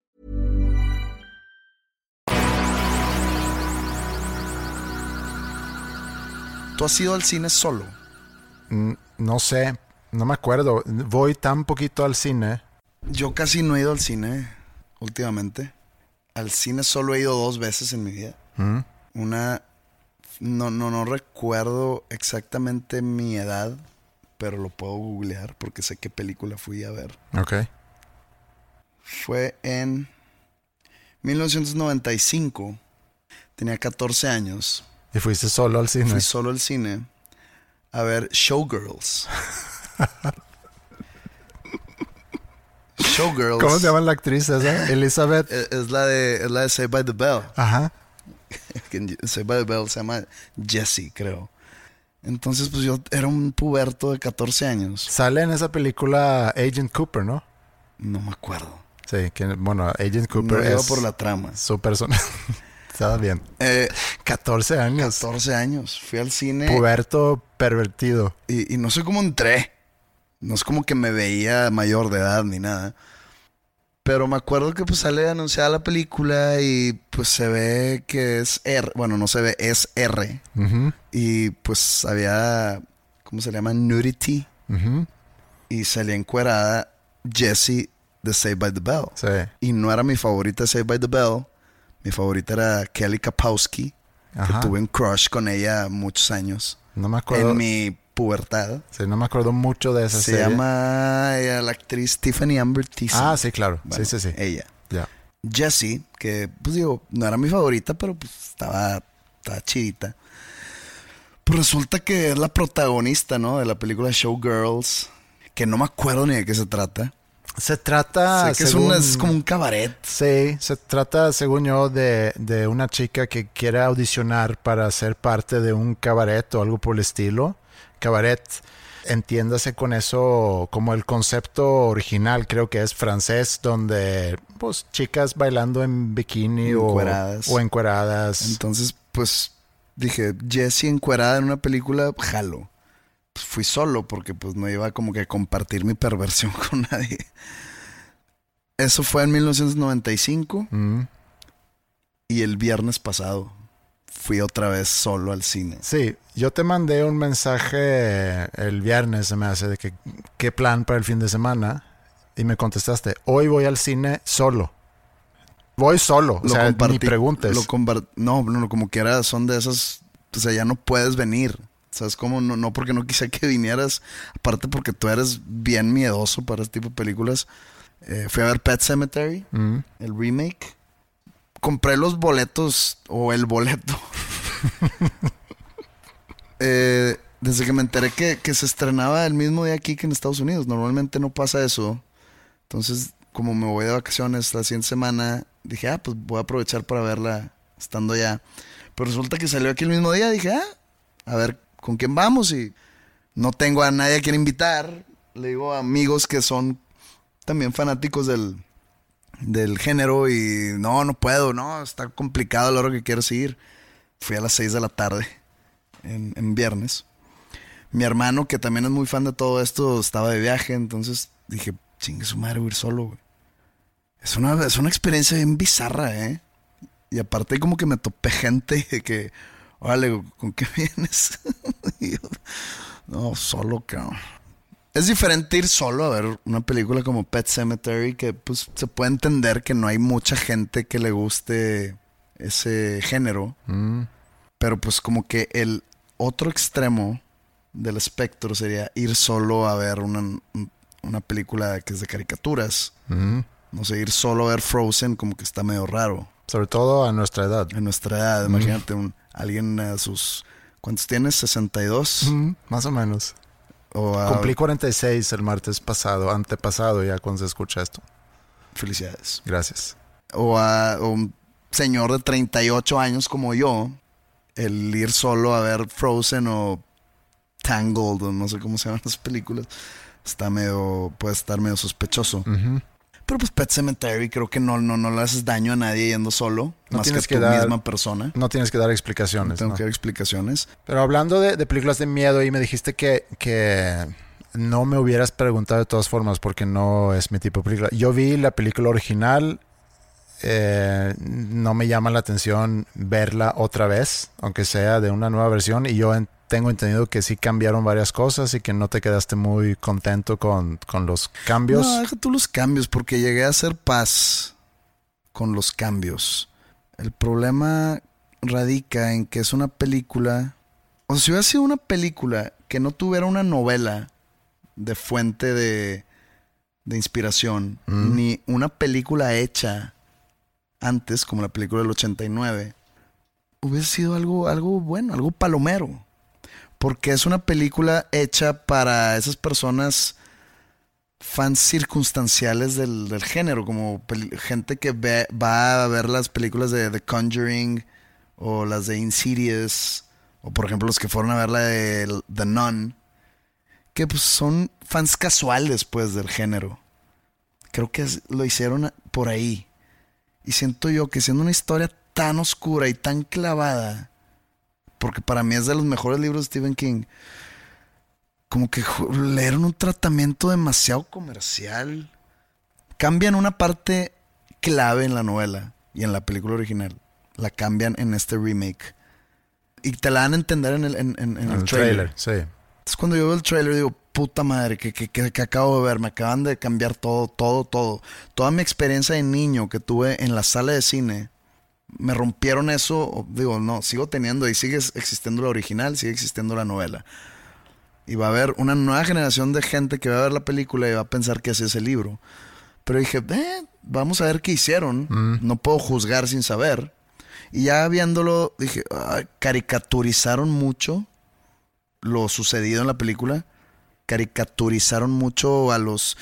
¿Tú has ido al cine solo? Mm, No sé, no me acuerdo. Voy tan poquito al cine. Yo casi no he ido al cine últimamente. Al cine solo he ido dos veces en mi vida. Mm, Una, no, no, no recuerdo exactamente mi edad, pero lo puedo googlear porque sé qué película fui a ver. Ok. Fue en 1995. Tenía 14 años. Y fuiste solo al cine. Fui solo al cine a ver Showgirls. Showgirls. ¿Cómo se llama la actriz esa? Elizabeth. Es, es la de, es la de Saved by the Bell. Ajá. Saved by the Bell se llama Jessie, creo. Entonces, pues yo era un puberto de 14 años. Sale en esa película Agent Cooper, ¿no? No me acuerdo. Sí, que bueno, Agent No Cooper iba es por la trama. su persona. Estaba bien. Eh, 14 años. 14 años. Fui al cine. Puberto pervertido. Y, y no sé cómo entré. No es como que me veía mayor de edad ni nada. Pero me acuerdo que pues sale anunciada la película y pues se ve que es R. Bueno, no se ve, es R. Ujú, Y pues había, ¿cómo se llama? Nudity. ujú. Y salía encuerada Jessie de Saved by the Bell. Sí. Y no era mi favorita Saved by the Bell. Mi favorita era Kelly Kapowski. Ajá. Que tuve un crush con ella muchos años. No me acuerdo. En mi pubertad. Sí, no me acuerdo mucho de esa Se serie. llama eh, la actriz Tiffany Amber Thiessen. Ah, sí, claro. Bueno, sí, sí, sí. Ella. Ya. Jessie, que pues digo, no era mi favorita, pero pues estaba, estaba chidita. Pues resulta que es la protagonista, ¿no? De la película Showgirls. Que no me acuerdo ni de qué se trata. Se trata. sé que es, según- una- es como un cabaret. Sí, se trata, según yo, de, de una chica que quiere audicionar para ser parte de un cabaret o algo por el estilo. Cabaret, entiéndase con eso como el concepto original, creo que es francés, donde pues chicas bailando en bikini o, o encueradas. Entonces, pues dije, Jessie encuerada en una película, jalo. Pues, fui solo porque pues no iba como que a compartir mi perversión con nadie. Eso fue en 1995 Mm, y el viernes pasado fui otra vez solo al cine. Sí, yo te mandé un mensaje el viernes, se me hace, de que qué plan para el fin de semana. Y me contestaste, hoy voy al cine solo. Voy solo, o sea, ni preguntes. lo no, no, como que era, son de esas, o sea, ya no puedes venir. ¿Sabes cómo? No, no porque no quise que vinieras, aparte porque tú eres bien miedoso para este tipo de películas. Eh, fui a ver Pet Cemetery, Mm, el remake. Compré los boletos, o el boleto. Eh, desde que me enteré que, que se estrenaba el mismo día aquí que en Estados Unidos. Normalmente no pasa eso. Entonces, como me voy de vacaciones la siguiente semana, dije, ah, pues voy a aprovechar para verla estando allá. Pero resulta que salió aquí el mismo día. Dije, ah, a ver con quién vamos. Y no tengo a nadie a quien invitar. Le digo a amigos que son también fanáticos del, del género. Y no, no puedo, no, está complicado a la que quiero ir. Fui a las 6 de la tarde en, en viernes. Mi hermano, que también es muy fan de todo esto, estaba de viaje, entonces dije, chingue su madre, voy a ir solo. Es una, es una experiencia bien bizarra, ¿eh? Y aparte como que me topé gente que, órale, ¿con qué vienes? Yo, no, solo, cabrón. Es diferente ir solo a ver una película como Pet Cemetery, que pues se puede entender que no hay mucha gente que le guste ese género. mm, Pero pues como que el otro extremo del espectro sería ir solo a ver una, una película que es de caricaturas. Ujú. No sé, ir solo a ver Frozen como que está medio raro. Sobre todo a nuestra edad. En nuestra edad, imagínate un, alguien a sus... ¿Cuántos tienes? ¿62? Ujú, Más o menos. O a- Cumplí 46 el martes pasado, antepasado ya cuando se escucha esto. Felicidades. Gracias. O a o un señor de 38 años como yo, el ir solo a ver Frozen o Tangled, o no sé cómo se llaman las películas, está medio, puede estar medio sospechoso. Pero pues Pet Cemetery creo que no, no, no le haces daño a nadie yendo solo, No más que tienes tú que dar- misma persona. No tienes que dar No explicaciones. tengo ¿no? que dar explicaciones. Pero hablando de, de películas de miedo, y me dijiste que, que no me hubieras preguntado de todas formas porque no es mi tipo de película. Yo vi la película original, eh, no me llama la atención verla otra vez, aunque sea de una nueva versión, y yo en- tengo entendido que sí cambiaron varias cosas y que no te quedaste muy contento con, con los cambios. No, deja tú los cambios, porque llegué a hacer paz con los cambios. El problema radica en que es una película. O sea, si hubiera sido una película que no tuviera una novela de fuente de, de inspiración, Mm. ni una película hecha antes, como la película del 89, hubiese sido algo, algo bueno, algo palomero. Porque es una película hecha para esas personas fans circunstanciales del, género, como gente que va a ver las películas de The Conjuring o las de Insidious, o por ejemplo los que fueron a ver la de The Nun, que pues son fans casuales pues del género. Creo que lo hicieron por ahí. Y siento yo que siendo una historia tan oscura y tan clavada, porque para mí es de los mejores libros de Stephen King, como que le dieron un tratamiento demasiado comercial. Cambian una parte clave en la novela y en la película original. La cambian en este remake. Y te la dan a entender en el, en, en- el, el trailer. trailer, sí. Entonces cuando yo veo el trailer digo, puta madre, que, que, que- que acabo de ver, me acaban de cambiar todo, todo, todo. Toda mi experiencia de niño que tuve en la sala de cine, me rompieron eso, digo, no, sigo teniendo y sigue existiendo la original, sigue existiendo la novela. Y va a haber una nueva generación de gente que va a ver la película y va a pensar que ese es el libro. Pero dije, eh, vamos a ver qué hicieron. No puedo juzgar sin saber. Y ya viéndolo, dije, "Ay, caricaturizaron mucho lo sucedido en la película. Caricaturizaron mucho a los.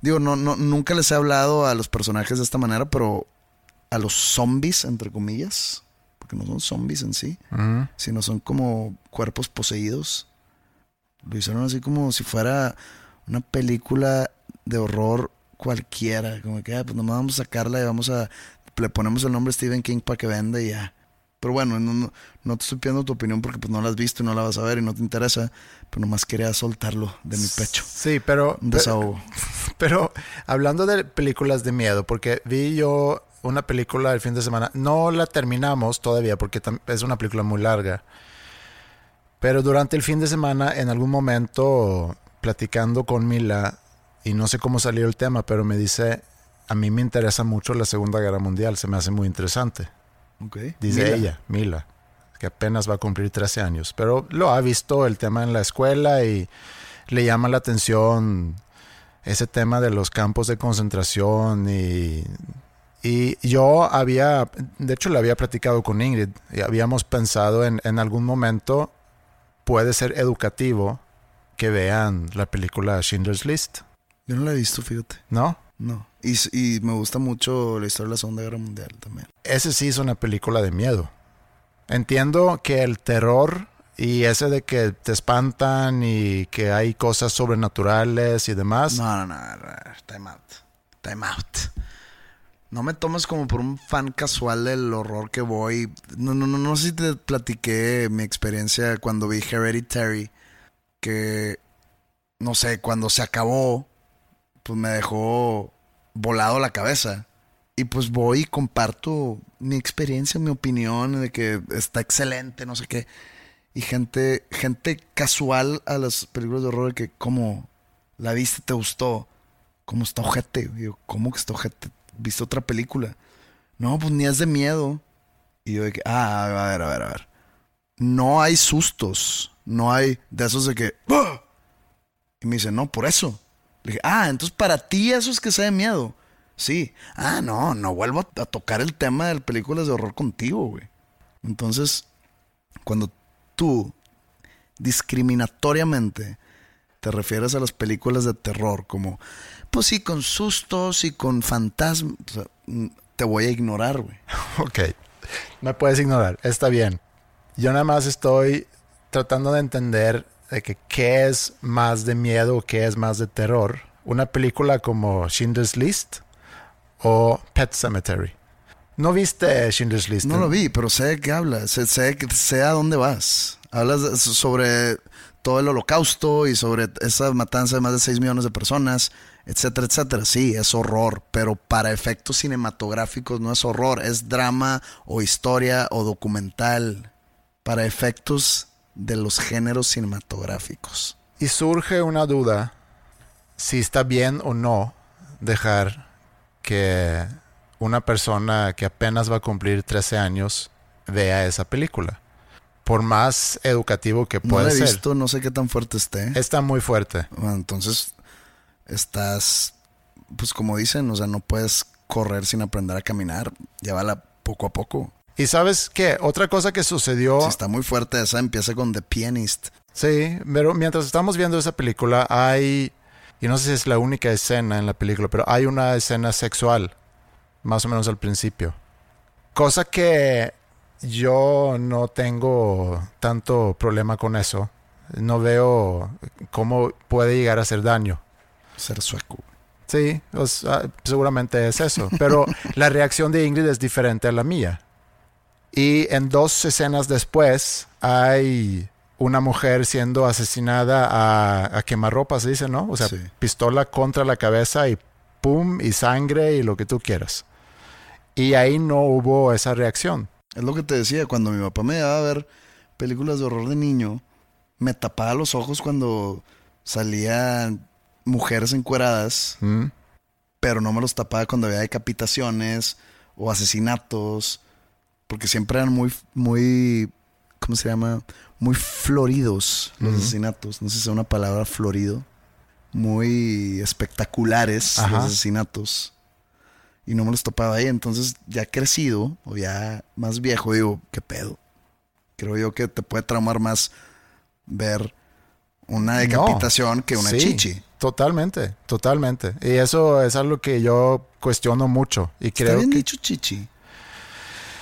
Digo, no, no, nunca les he hablado a los personajes de esta manera, pero a los zombies, entre comillas. Porque no son zombies en sí, sino son como cuerpos poseídos. Lo hicieron así como si fuera una película de horror cualquiera. Como que, ah, pues nomás vamos a sacarla y vamos a. Le ponemos el nombre Stephen King para que venda y ya. Pero bueno, no, no, no te estoy pidiendo tu opinión porque pues no la has visto y no la vas a ver y no te interesa. Pero nomás quería soltarlo de mi pecho. Sí, pero, Un desahogo. pero hablando de películas de miedo, porque vi yo una película el fin de semana, no la terminamos todavía porque es una película muy larga, pero durante el fin de semana, en algún momento, platicando con Mila, y no sé cómo salió el tema, pero me dice, a mí me interesa mucho la Segunda Guerra Mundial, se me hace muy interesante. Ok. Dice Mila. ella, Mila, que apenas va a cumplir 13 años, pero lo ha visto el tema en la escuela y le llama la atención ese tema de los campos de concentración y, y yo había, de hecho le había platicado con Ingrid y habíamos pensado en, en algún momento puede ser educativo que vean la película Schindler's List, Yo no la he visto, fíjate. ¿no? No. Y, y me gusta mucho la historia de la Segunda Guerra Mundial también. ese sí es una película de miedo. Entiendo que el terror y ese de que te espantan y que hay cosas sobrenaturales y demás. No, no, no, no, no, time out. Time out. No me tomes como por un fan casual del horror que voy. No, no, no, no sé si te platiqué mi experiencia cuando vi Hereditary. Que, no sé, cuando se acabó, pues me dejó volado la cabeza. Y pues voy y comparto mi experiencia, mi opinión de que está excelente, no sé qué. Y gente, gente casual a las películas de horror que, ¿cómo la viste? ¿Te gustó? ¿Cómo está ojete? Yo, ¿cómo que está ojete? ¿Viste otra película? No, pues ni es de miedo. Y yo de que, ah, a ver, a ver, a ver. no hay sustos, no hay de esos de que... "¡Ah!". Y me dice, no, por eso. Le dije, ah, entonces para ti eso es que sea de miedo. Sí. Ah, no, no vuelvo a, tocar el tema de películas de horror contigo, güey. Entonces, cuando tú discriminatoriamente te refieres a las películas de terror como, pues sí, con sustos y con fantasmas, o sea, mm, te voy a ignorar, güey. Ok, me puedes ignorar, está bien. Yo nada más estoy tratando de entender de que qué es más de miedo, qué es más de terror. Una película como Schindler's List o Pet Cemetery. ¿No viste Schindler's List? No lo vi, pero sé de qué hablas, sé, sé, sé a dónde vas. Hablas sobre todo el holocausto y sobre esa matanza de más de 6 millones de personas, etcétera, etcétera. Sí, es horror, pero para efectos cinematográficos no es horror, es drama o historia o documental. Para efectos de los géneros cinematográficos. Y surge una duda si está bien o no dejar que una persona que apenas va a cumplir 13 años vea esa película. Por más educativo que No puede la he ser. visto, no sé qué tan fuerte esté. Está muy fuerte. Bueno, entonces estás, pues como dicen, o sea, no puedes correr sin aprender a caminar. Llévala poco a poco. Y sabes qué, otra cosa que sucedió, está muy fuerte esa, empieza con The Pianist. sí, pero mientras estamos viendo esa película hay, y no sé si es la única escena en la película, pero hay una escena sexual, más o menos al principio. Cosa que yo no tengo tanto problema con eso. No veo cómo puede llegar a hacer daño. Ser sueco. Sí, o sea, seguramente es eso. Pero la reacción de Ingrid es diferente a la mía. Y en dos escenas después hay una mujer siendo asesinada a, a quemarropa, se dice, ¿no? O sea, Sí. pistola contra la cabeza y pum, y sangre y lo que tú quieras. Y ahí no hubo esa reacción. Es lo que te decía, cuando mi papá me llevaba a ver películas de horror de niño, me tapaba los ojos cuando salían mujeres encueradas, ¿Mm? pero no me los tapaba cuando había decapitaciones o asesinatos, porque siempre eran muy, muy, ¿cómo se llama? Muy floridos los Ujú. asesinatos, no sé si es una palabra florido, muy espectaculares Ajá. los asesinatos. Y no me los topaba ahí, entonces ya crecido o ya más viejo, digo, ¿qué pedo? Creo yo que te puede traumar más ver una decapitación que una Sí, chichi. Totalmente, totalmente. Y eso es algo que yo cuestiono mucho. Y Está creo bien que dicho chichi.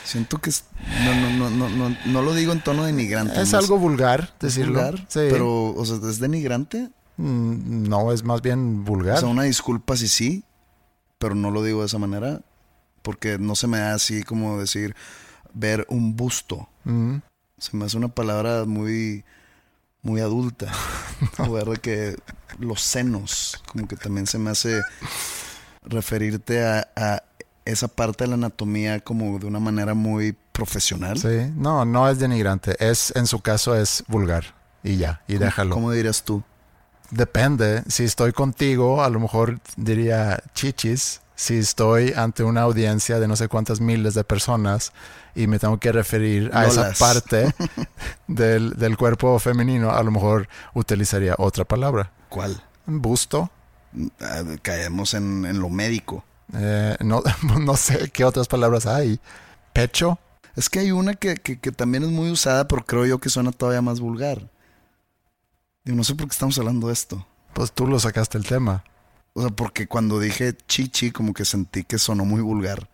Siento que es- no, no, no, no, no, no lo digo en tono denigrante. es algo vulgar decirlo. vulgar, Sí. pero, o sea, ¿es denigrante? Mm, No, es más bien vulgar. O sea, una disculpa si sí, pero no lo digo de esa manera, porque no se me da así como decir ver un busto. Se me hace una palabra muy, muy adulta. O ver de que los senos, como que también se me hace referirte a, a esa parte de la anatomía como de una manera muy profesional. sí, no, no es denigrante. Es, en su caso, es vulgar. Y ya, y déjalo. ¿Cómo dirías tú? Depende. Si estoy contigo, a lo mejor diría chichis. Si estoy ante una audiencia de no sé cuántas miles de personas y me tengo que referir a esa parte del, del cuerpo femenino, a lo mejor utilizaría otra palabra. ¿Cuál? Busto. Ah, Caemos en, en lo médico. Eh, no, no sé qué otras palabras hay. Pecho. Es que hay una que, que- que también es muy usada, pero creo yo que suena todavía más vulgar. Digo, no sé por qué estamos hablando de esto. Pues tú lo sacaste el tema. O sea, porque cuando dije chichi, como que sentí que sonó muy vulgar.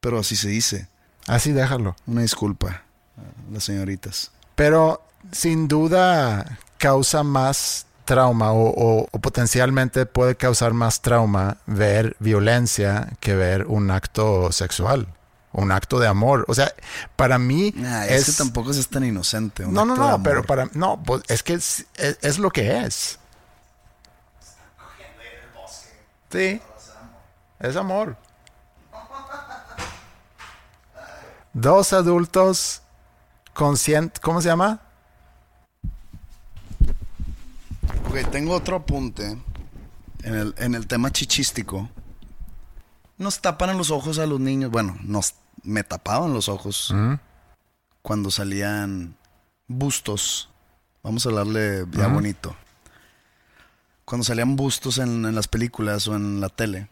Pero así se dice. Así déjalo. Una disculpa a las señoritas. Pero sin duda causa más trauma o, o- o potencialmente puede causar más trauma ver violencia que ver un acto sexual, un acto de amor. O sea, para mí Ah, es, es... que tampoco es tan inocente. un no, no, acto no, pero para... No, pues es que es, es- es lo que es. Sí, es amor. Dos adultos conscientes, ¿cómo se llama? Ok, tengo otro apunte en el, en el tema chichístico. Nos tapan los ojos a los niños. Bueno, nos, me tapaban los ojos cuando salían bustos, vamos a hablarle ya bonito. Cuando salían bustos en, en las películas o en la tele.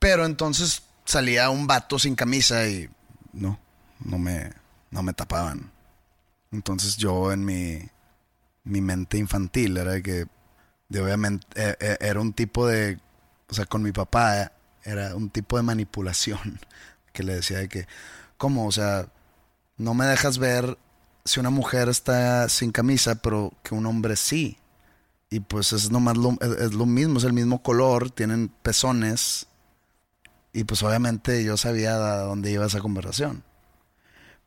Pero entonces salía un vato sin camisa y no, no me, no me tapaban. Entonces yo en mi, mi mente infantil era de que, de obviamente, eh, eh, era un tipo de, o sea, con mi papá era un tipo de manipulación que le decía de que, ¿cómo? O sea, no me dejas ver si una mujer está sin camisa, pero que un hombre sí. Y pues es nomás lo, es, lo mismo, es el mismo color, tienen pezones. Y pues obviamente yo sabía a dónde iba esa conversación.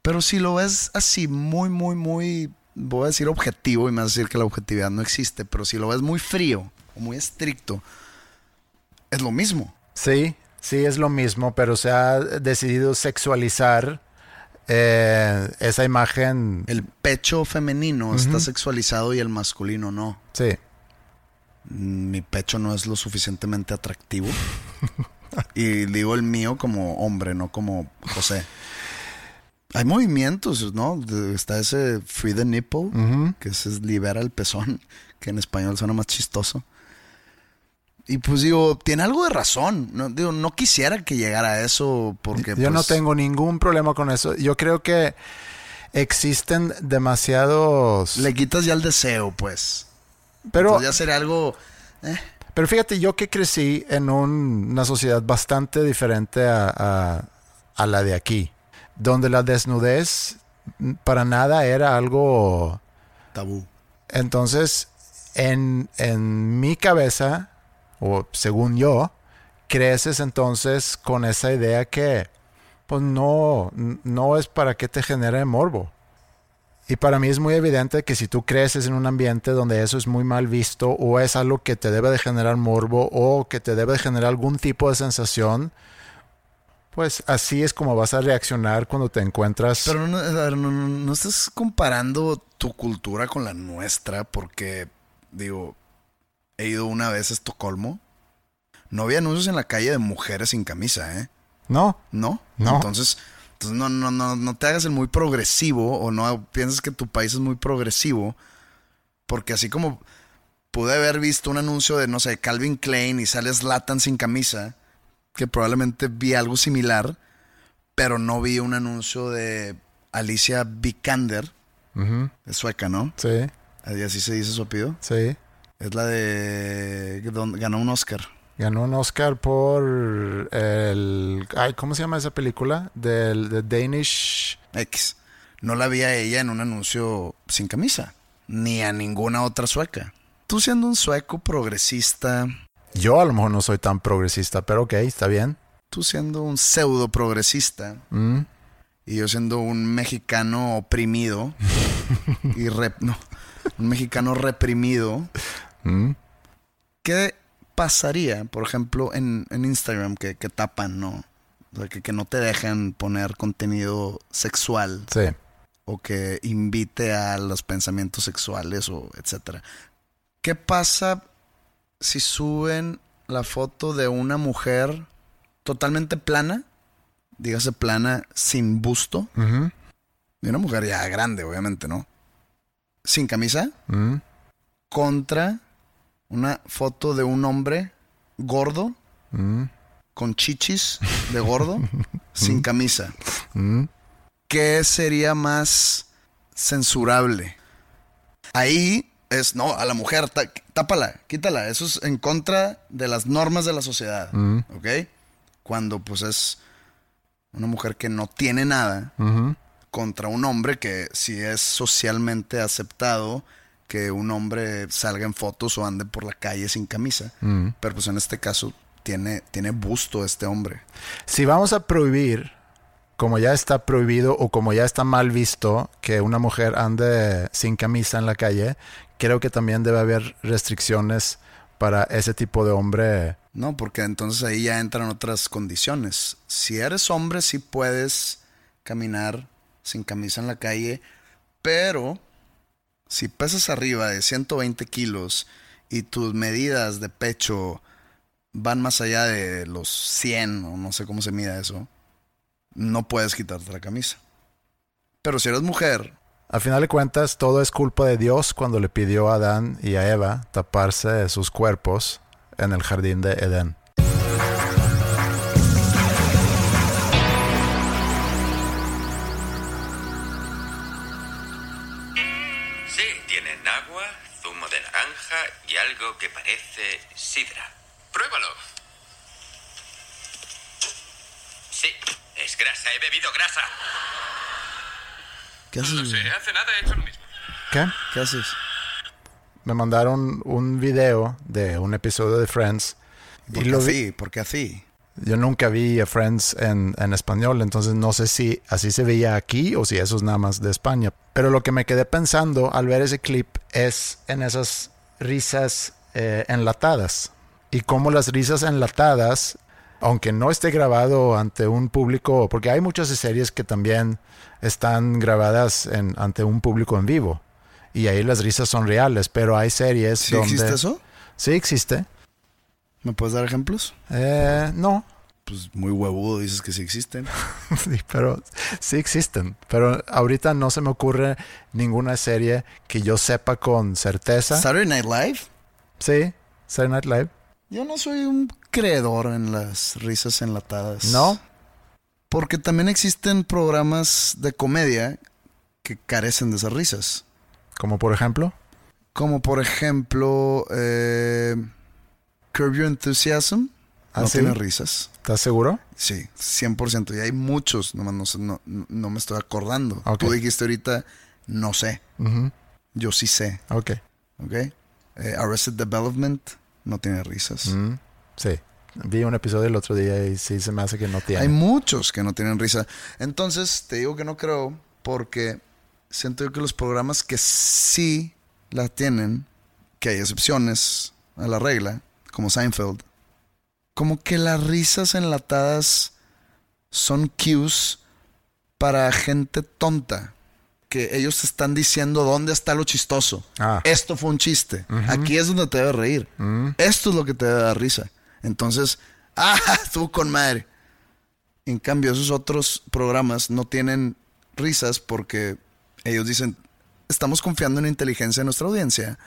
Pero si lo ves así, muy, muy, muy, voy a decir objetivo y me a decir que la objetividad no existe, pero si lo ves muy frío o muy estricto, es lo mismo. Sí, sí es lo mismo, pero se ha decidido sexualizar eh, esa imagen. El pecho femenino está sexualizado y el masculino no. Sí, Mi pecho no es lo suficientemente atractivo. y digo el mío como hombre, no como José. Hay movimientos, ¿no? Está ese free the nipple, que es, es libera el pezón, que en español suena más chistoso. Y pues digo, tiene algo de razón. No, digo, no quisiera que llegara a eso porque... yo no pues, tengo ningún problema con eso. Yo creo que existen demasiados... Le quitas ya el deseo, pues. pero, Entonces ya sería algo... pero fíjate, yo que crecí en un- una sociedad bastante diferente a, a- a la de aquí, donde la desnudez para nada era algo... Tabú. Entonces, en, en mi cabeza, o según yo, creces entonces con esa idea que, pues no, no es para que te genere morbo. Y para mí es muy evidente que si tú creces en un ambiente donde eso es muy mal visto o es algo que te debe de generar morbo o que te debe de generar algún tipo de sensación, pues así es como vas a reaccionar cuando te encuentras. Pero no, no, no- no estás comparando tu cultura con la nuestra, porque, digo, he ido una vez a Estocolmo. No había anuncios en la calle de mujeres sin camisa, ¿eh? no, ¿No? No. Entonces, entonces no, no, no, no te hagas el muy progresivo o no pienses que tu país es muy progresivo, porque así como pude haber visto un anuncio de, no sé, Calvin Klein y sale Zlatan sin camisa, que probablemente vi algo similar, pero no vi un anuncio de Alicia Vikander, es sueca, ¿no? sí, Y así se dice su apellido. sí. Es la de... donde ganó un Oscar. Ganó un Oscar por el... Ay, ¿Cómo se llama esa película? Del de Danish... X. No la vi a ella en un anuncio sin camisa, ni a ninguna otra sueca. Tú siendo un sueco progresista, Yo a lo mejor no soy tan progresista, pero ok, está bien. tú siendo un pseudo progresista Mm, y yo siendo un mexicano oprimido y rep- no, un mexicano reprimido, mm. ¿qué pasaría, por ejemplo, en, en Instagram que, que tapan, no? O sea, que, que no te dejan poner contenido sexual Sí. o que invite a los pensamientos sexuales o etcétera. ¿Qué pasa si suben la foto de una mujer totalmente plana? Dígase plana sin busto. De una mujer ya grande, obviamente, ¿no? Sin camisa. mm, Contra una foto de un hombre gordo mm, con chichis de gordo sin camisa. mm. ¿qué sería más censurable? Ahí es, no, a la mujer, tá- tápala, quítala. Eso es en contra de las normas de la sociedad, Mm. ¿ok? Cuando pues es una mujer que no tiene nada contra un hombre que si es socialmente aceptado que un hombre salga en fotos o ande por la calle sin camisa. Mm. Pero pues en este caso tiene, tiene busto este hombre. Si vamos a prohibir, como ya está prohibido o como ya está mal visto que una mujer ande sin camisa en la calle, creo que también debe haber restricciones para ese tipo de hombre. No, porque entonces ahí ya entran otras condiciones. Si eres hombre, sí puedes caminar sin camisa en la calle, pero si pesas arriba de 120 kilos y tus medidas de pecho van más allá de los 100 o no sé cómo se mida eso, no puedes quitarte la camisa. Pero si eres mujer Al final de cuentas, todo es culpa de Dios cuando le pidió a Adán y a Eva taparse sus cuerpos en el jardín de Edén. Algo que parece sidra. Pruébalo. Sí, es grasa, he bebido grasa. ¿Qué haces? No sé, hace nada he hecho lo mismo. ¿Qué? ¿Qué haces? Me mandaron un video de un episodio de Friends. ¿Por Y qué lo vi, así? ¿Por qué así? yo nunca vi a Friends en, en español, entonces no sé si así se veía aquí o si eso es nada más de España. Pero lo que me quedé pensando al ver ese clip es en esas risas eh, enlatadas. Y cómo las risas enlatadas, aunque no esté grabado ante un público, porque hay muchas series que también están grabadas en, ante un público en vivo. Y ahí las risas son reales, pero hay series ¿Sí donde... existe eso? Sí existe. ¿Me puedes dar ejemplos? Eh, no, Pues muy huevudo dices que sí existen. Sí, pero sí existen. Pero ahorita no se me ocurre ninguna serie que yo sepa con certeza. Saturday Night Live. Sí, Saturday Night Live. Yo no soy un creedor en las risas enlatadas. No, Porque también existen programas de comedia que carecen de esas risas. como por ejemplo. Como por ejemplo, eh, Curb Your Enthusiasm. ¿Ah, no sí? tiene risas. ¿Estás seguro? Sí, 100%. Y hay muchos, nomás no, no, no me estoy acordando. Tú dijiste ahorita, no sé. Yo sí sé, Ok. ¿ok? Eh, Arrested Development no tiene risas. Mm, sí. Vi un episodio el otro día y sí se me hace que no tiene. Hay muchos que no tienen risa. Entonces, te digo que no creo porque siento yo que los programas que sí la tienen, que hay excepciones a la regla, como Seinfeld, como que las risas enlatadas son cues para gente tonta. Que ellos te están diciendo dónde está lo chistoso. Ah. Esto fue un chiste. Aquí es donde te debe reír. Mm, Esto es lo que te debe dar risa. Entonces, ¡ah! Estuvo con madre. En cambio, esos otros programas no tienen risas porque ellos dicen, estamos confiando en la inteligencia de nuestra audiencia,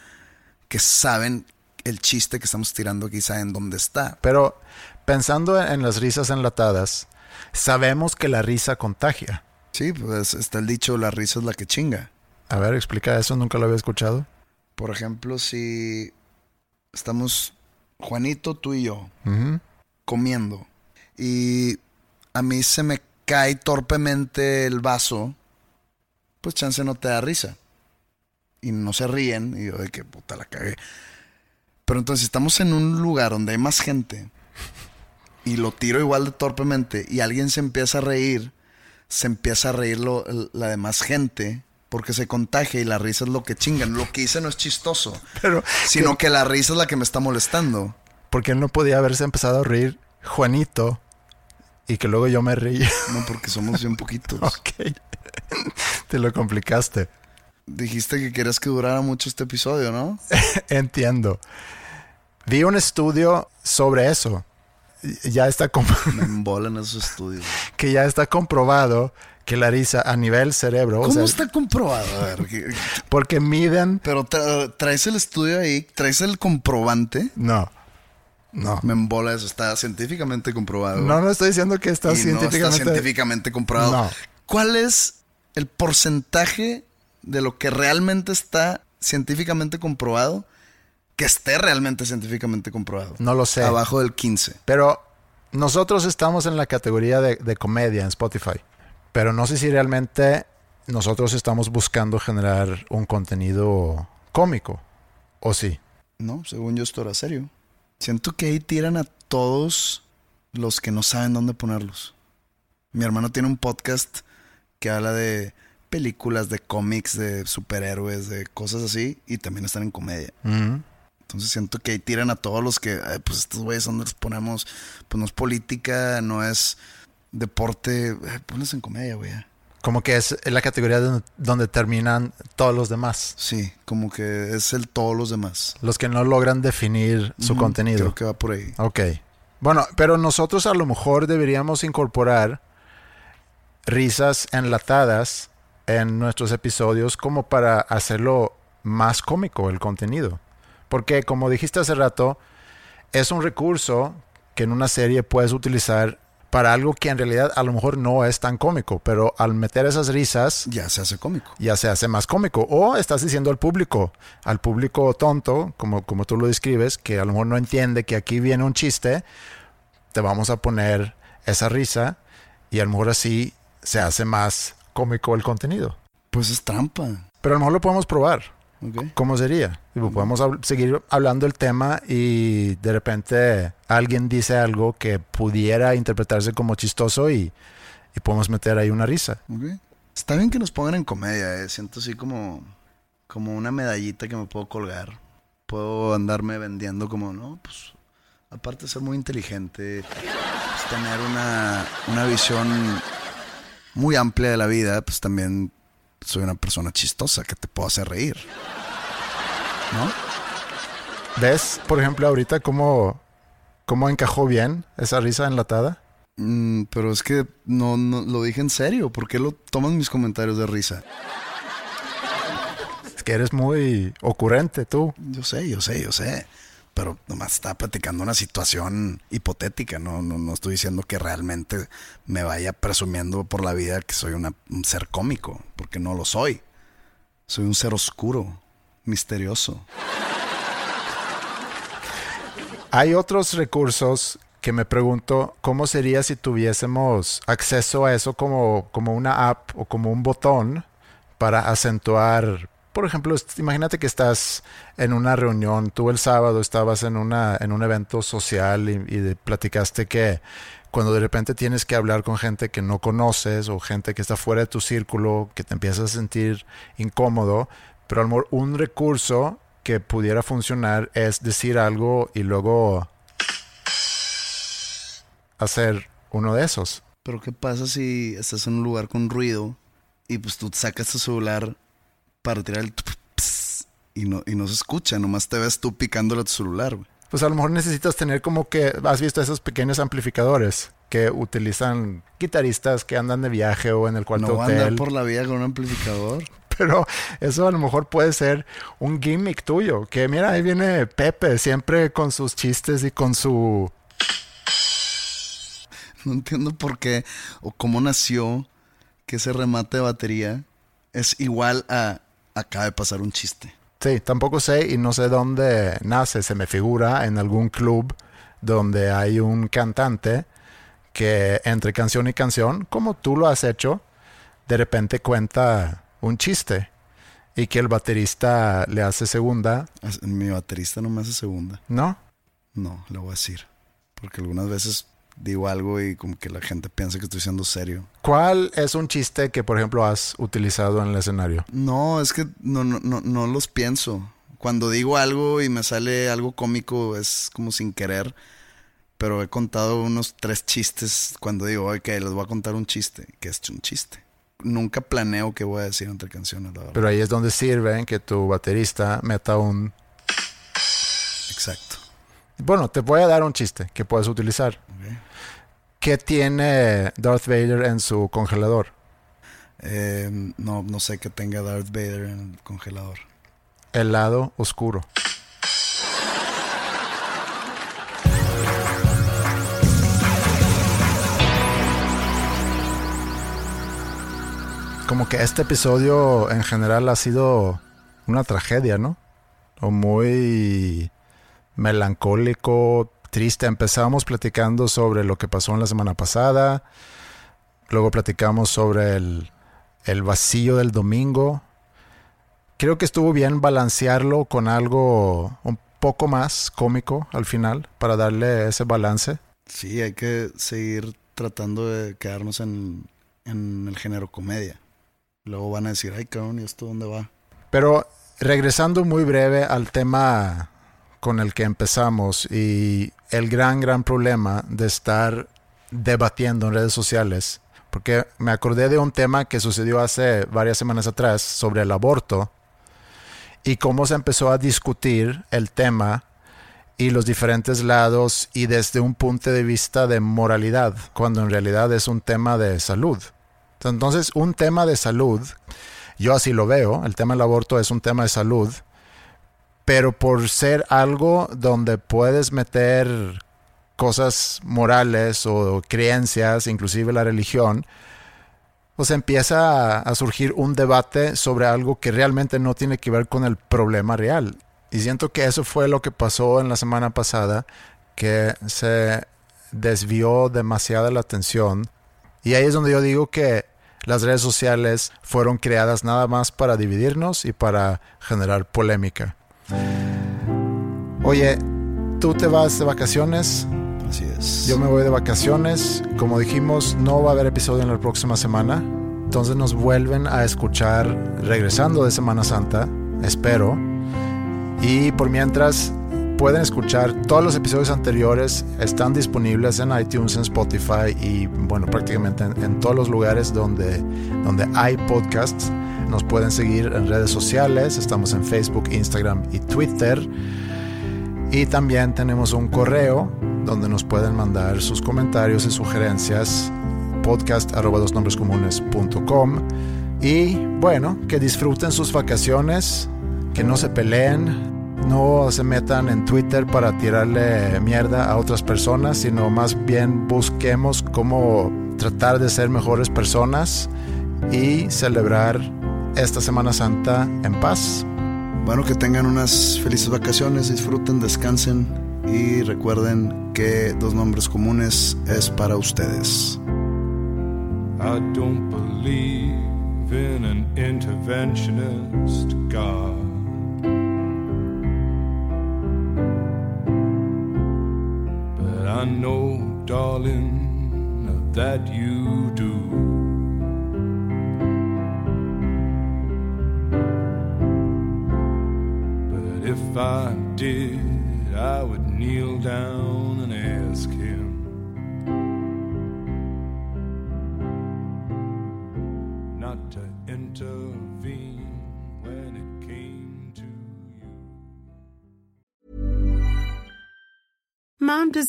que saben el chiste que estamos tirando aquí, saben dónde está. Pero pensando en las risas enlatadas, sabemos que la risa contagia. Sí, pues está el dicho, la risa es la que chinga. A ver, explica eso, nunca lo había escuchado. Por ejemplo, si estamos Juanito, tú y yo, comiendo y a mí se me cae torpemente el vaso, pues chance no te da risa. Y no se ríen y yo de que puta la cagué. Pero entonces si estamos en un lugar donde hay más gente y lo tiro igual de torpemente y alguien se empieza a reír, se empieza a reír lo- la demás gente porque se contagia y la risa es lo que chingan. Lo que hice no es chistoso, Pero, sino que la risa es la que me está molestando. porque él no podía haberse empezado a reír Juanito y que luego yo me reí. No, porque somos bien poquitos. ok. Te lo complicaste. Dijiste que querías que durara mucho este episodio, ¿no? Entiendo. Vi un estudio sobre eso. Ya está com- Me esos estudios. que ya está comprobado que la risa a nivel cerebro, o ¿Cómo sea, está comprobado? A ver, que- porque miden, pero tra- traes el estudio ahí, traes el comprobante. no, no, Me embola eso, está científicamente comprobado. no, no estoy diciendo que está Y no está científicamente, científicamente comprobado. No. ¿Cuál es el porcentaje de lo que realmente está científicamente comprobado que esté realmente científicamente comprobado? no lo sé, Abajo del 15. pero nosotros estamos en la categoría de, de comedia en Spotify, pero no sé si realmente nosotros estamos buscando generar un contenido cómico, o sí. No, según yo esto era serio. Siento que ahí tiran a todos los que no saben dónde ponerlos. Mi hermano tiene un podcast que habla de películas, de cómics, de superhéroes, de cosas así, y también están en comedia. Entonces siento que ahí tiran a todos los que, "Ay, pues estos güeyes donde los ponemos, pues no es política, no es deporte, eh, ponlos en comedia, güey. Como que es la categoría donde, donde terminan todos los demás. Sí, como que es el todos los demás. Los que no logran definir su contenido. Creo que va por ahí. Ok. Bueno, pero nosotros a lo mejor deberíamos incorporar risas enlatadas en nuestros episodios como para hacerlo más cómico el contenido. Porque como dijiste hace rato, es un recurso que en una serie puedes utilizar para algo que en realidad a lo mejor no es tan cómico, pero al meter esas risas Ya se hace cómico. ya se hace más cómico. O estás diciendo al público, al público tonto, como, como tú lo describes, que a lo mejor no entiende que aquí viene un chiste, te vamos a poner esa risa y a lo mejor así se hace más cómico el contenido. Pues es trampa. Pero a lo mejor lo podemos probar. ¿Ok? ¿Cómo sería? Tipo, podemos hab- seguir hablando del tema y de repente alguien dice algo que pudiera interpretarse como chistoso y, y podemos meter ahí una risa. Ok. Está bien que nos pongan en comedia, eh. Siento así como, como una medallita que me puedo colgar. Puedo andarme vendiendo como, no, pues, aparte de ser muy inteligente, pues, tener una, una visión muy amplia de la vida, pues también soy una persona chistosa que te puedo hacer reír. ¿No? ¿Ves, por ejemplo, ahorita cómo, cómo encajó bien esa risa enlatada? Mm, pero es que no, no lo dije en serio. ¿Por qué lo toman mis comentarios de risa? Es que eres muy ocurrente tú. Yo sé, yo sé, yo sé. Pero nomás estaba platicando una situación hipotética, no, no, no estoy diciendo que realmente me vaya presumiendo por la vida que soy un ser cómico, porque no lo soy. Soy un ser oscuro, misterioso. Hay otros recursos que me pregunto cómo sería si tuviésemos acceso a eso como, como una app o como un botón para acentuar. Por ejemplo, imagínate que estás en una reunión, tú el sábado estabas en, una, en un evento social y, platicaste que cuando de repente tienes que hablar con gente que no conoces o gente que está fuera de tu círculo, que te empiezas a sentir incómodo, pero un recurso que pudiera funcionar es decir algo y luego hacer uno de esos. Pero ¿qué pasa si estás en un lugar con ruido y pues tú sacas tu celular para tirar el y no, y no se escucha, nomás te ves tú picándole a tu celular, güey. Pues a lo mejor necesitas tener como que, has visto esos pequeños amplificadores que utilizan guitarristas que andan de viaje o en el cuarto No va a andar hotel. por la vida con un amplificador. Pero eso a lo mejor puede ser un gimmick tuyo. Que mira, ahí viene Pepe, siempre con sus chistes y con su... No entiendo por qué o cómo nació que ese remate de batería es igual a acaba de pasar un chiste. Sí, tampoco sé y no sé dónde nace. Se me figura en algún club donde hay un cantante que entre canción y canción, como tú lo has hecho, de repente cuenta un chiste y que el baterista le hace segunda, Mi baterista no me hace segunda. ¿no? No, le voy a decir. Porque algunas veces digo algo y como que la gente piensa que estoy siendo serio. ¿Cuál es un chiste que, por ejemplo, has utilizado en el escenario? No, es que no, no, no, no los pienso. Cuando digo algo y me sale algo cómico es como sin querer. Pero he contado unos tres chistes cuando digo, ok, les voy a contar un chiste, que es un chiste. Nunca planeo qué voy a decir entre canciones, la verdad. Pero ahí es donde sirve que tu baterista meta un... Exacto. Bueno, te voy a dar un chiste que puedes utilizar. Ok. ¿Qué tiene Darth Vader en su congelador? Eh, no, no sé que tenga Darth Vader en el congelador. El lado oscuro. Como que este episodio en general ha sido una tragedia, ¿no? O muy melancólico, triste. Empezamos platicando sobre lo que pasó en la semana pasada. Luego platicamos sobre el, el vacío del domingo. Creo que estuvo bien balancearlo con algo un poco más cómico al final para darle ese balance. Sí, hay que seguir tratando de quedarnos en, en el género comedia. Luego van a decir, ay, cabrón, ¿y esto dónde va? Pero regresando muy breve al tema con el que empezamos y el gran, gran problema de estar debatiendo en redes sociales, porque me acordé de un tema que sucedió hace varias semanas atrás sobre el aborto y cómo se empezó a discutir el tema y los diferentes lados y desde un punto de vista de moralidad, cuando en realidad es un tema de salud. Entonces, un tema de salud, yo así lo veo, el tema del aborto es un tema de salud, pero por ser algo donde puedes meter cosas morales o creencias, inclusive la religión, pues empieza a, surgir un debate sobre algo que realmente no tiene que ver con el problema real. Y siento que eso fue lo que pasó en la semana pasada, que se desvió demasiada la atención. Y ahí es donde yo digo que las redes sociales fueron creadas nada más para dividirnos y para generar polémica. Oye, tú te vas de vacaciones. Así es. Yo me voy de vacaciones. Como dijimos, no va a haber episodio en la próxima semana. Entonces nos vuelven a escuchar regresando de Semana Santa. Espero. Y por mientras, pueden escuchar todos los episodios anteriores, están disponibles en iTunes, en Spotify y bueno, prácticamente en, todos los lugares donde, donde hay podcasts. Nos pueden seguir en redes sociales, estamos en Facebook, Instagram y Twitter. Y también tenemos un correo donde nos pueden mandar sus comentarios y sugerencias podcast y bueno, que disfruten sus vacaciones, que no se peleen, no se metan en Twitter para tirarle mierda a otras personas, sino más bien busquemos cómo tratar de ser mejores personas y celebrar esta Semana Santa en paz. Bueno, que tengan unas felices vacaciones, disfruten, descansen y recuerden que dos nombres comunes es para ustedes. I don't believe in an interventionist God. I know, darling, that you do. If I did, I would kneel down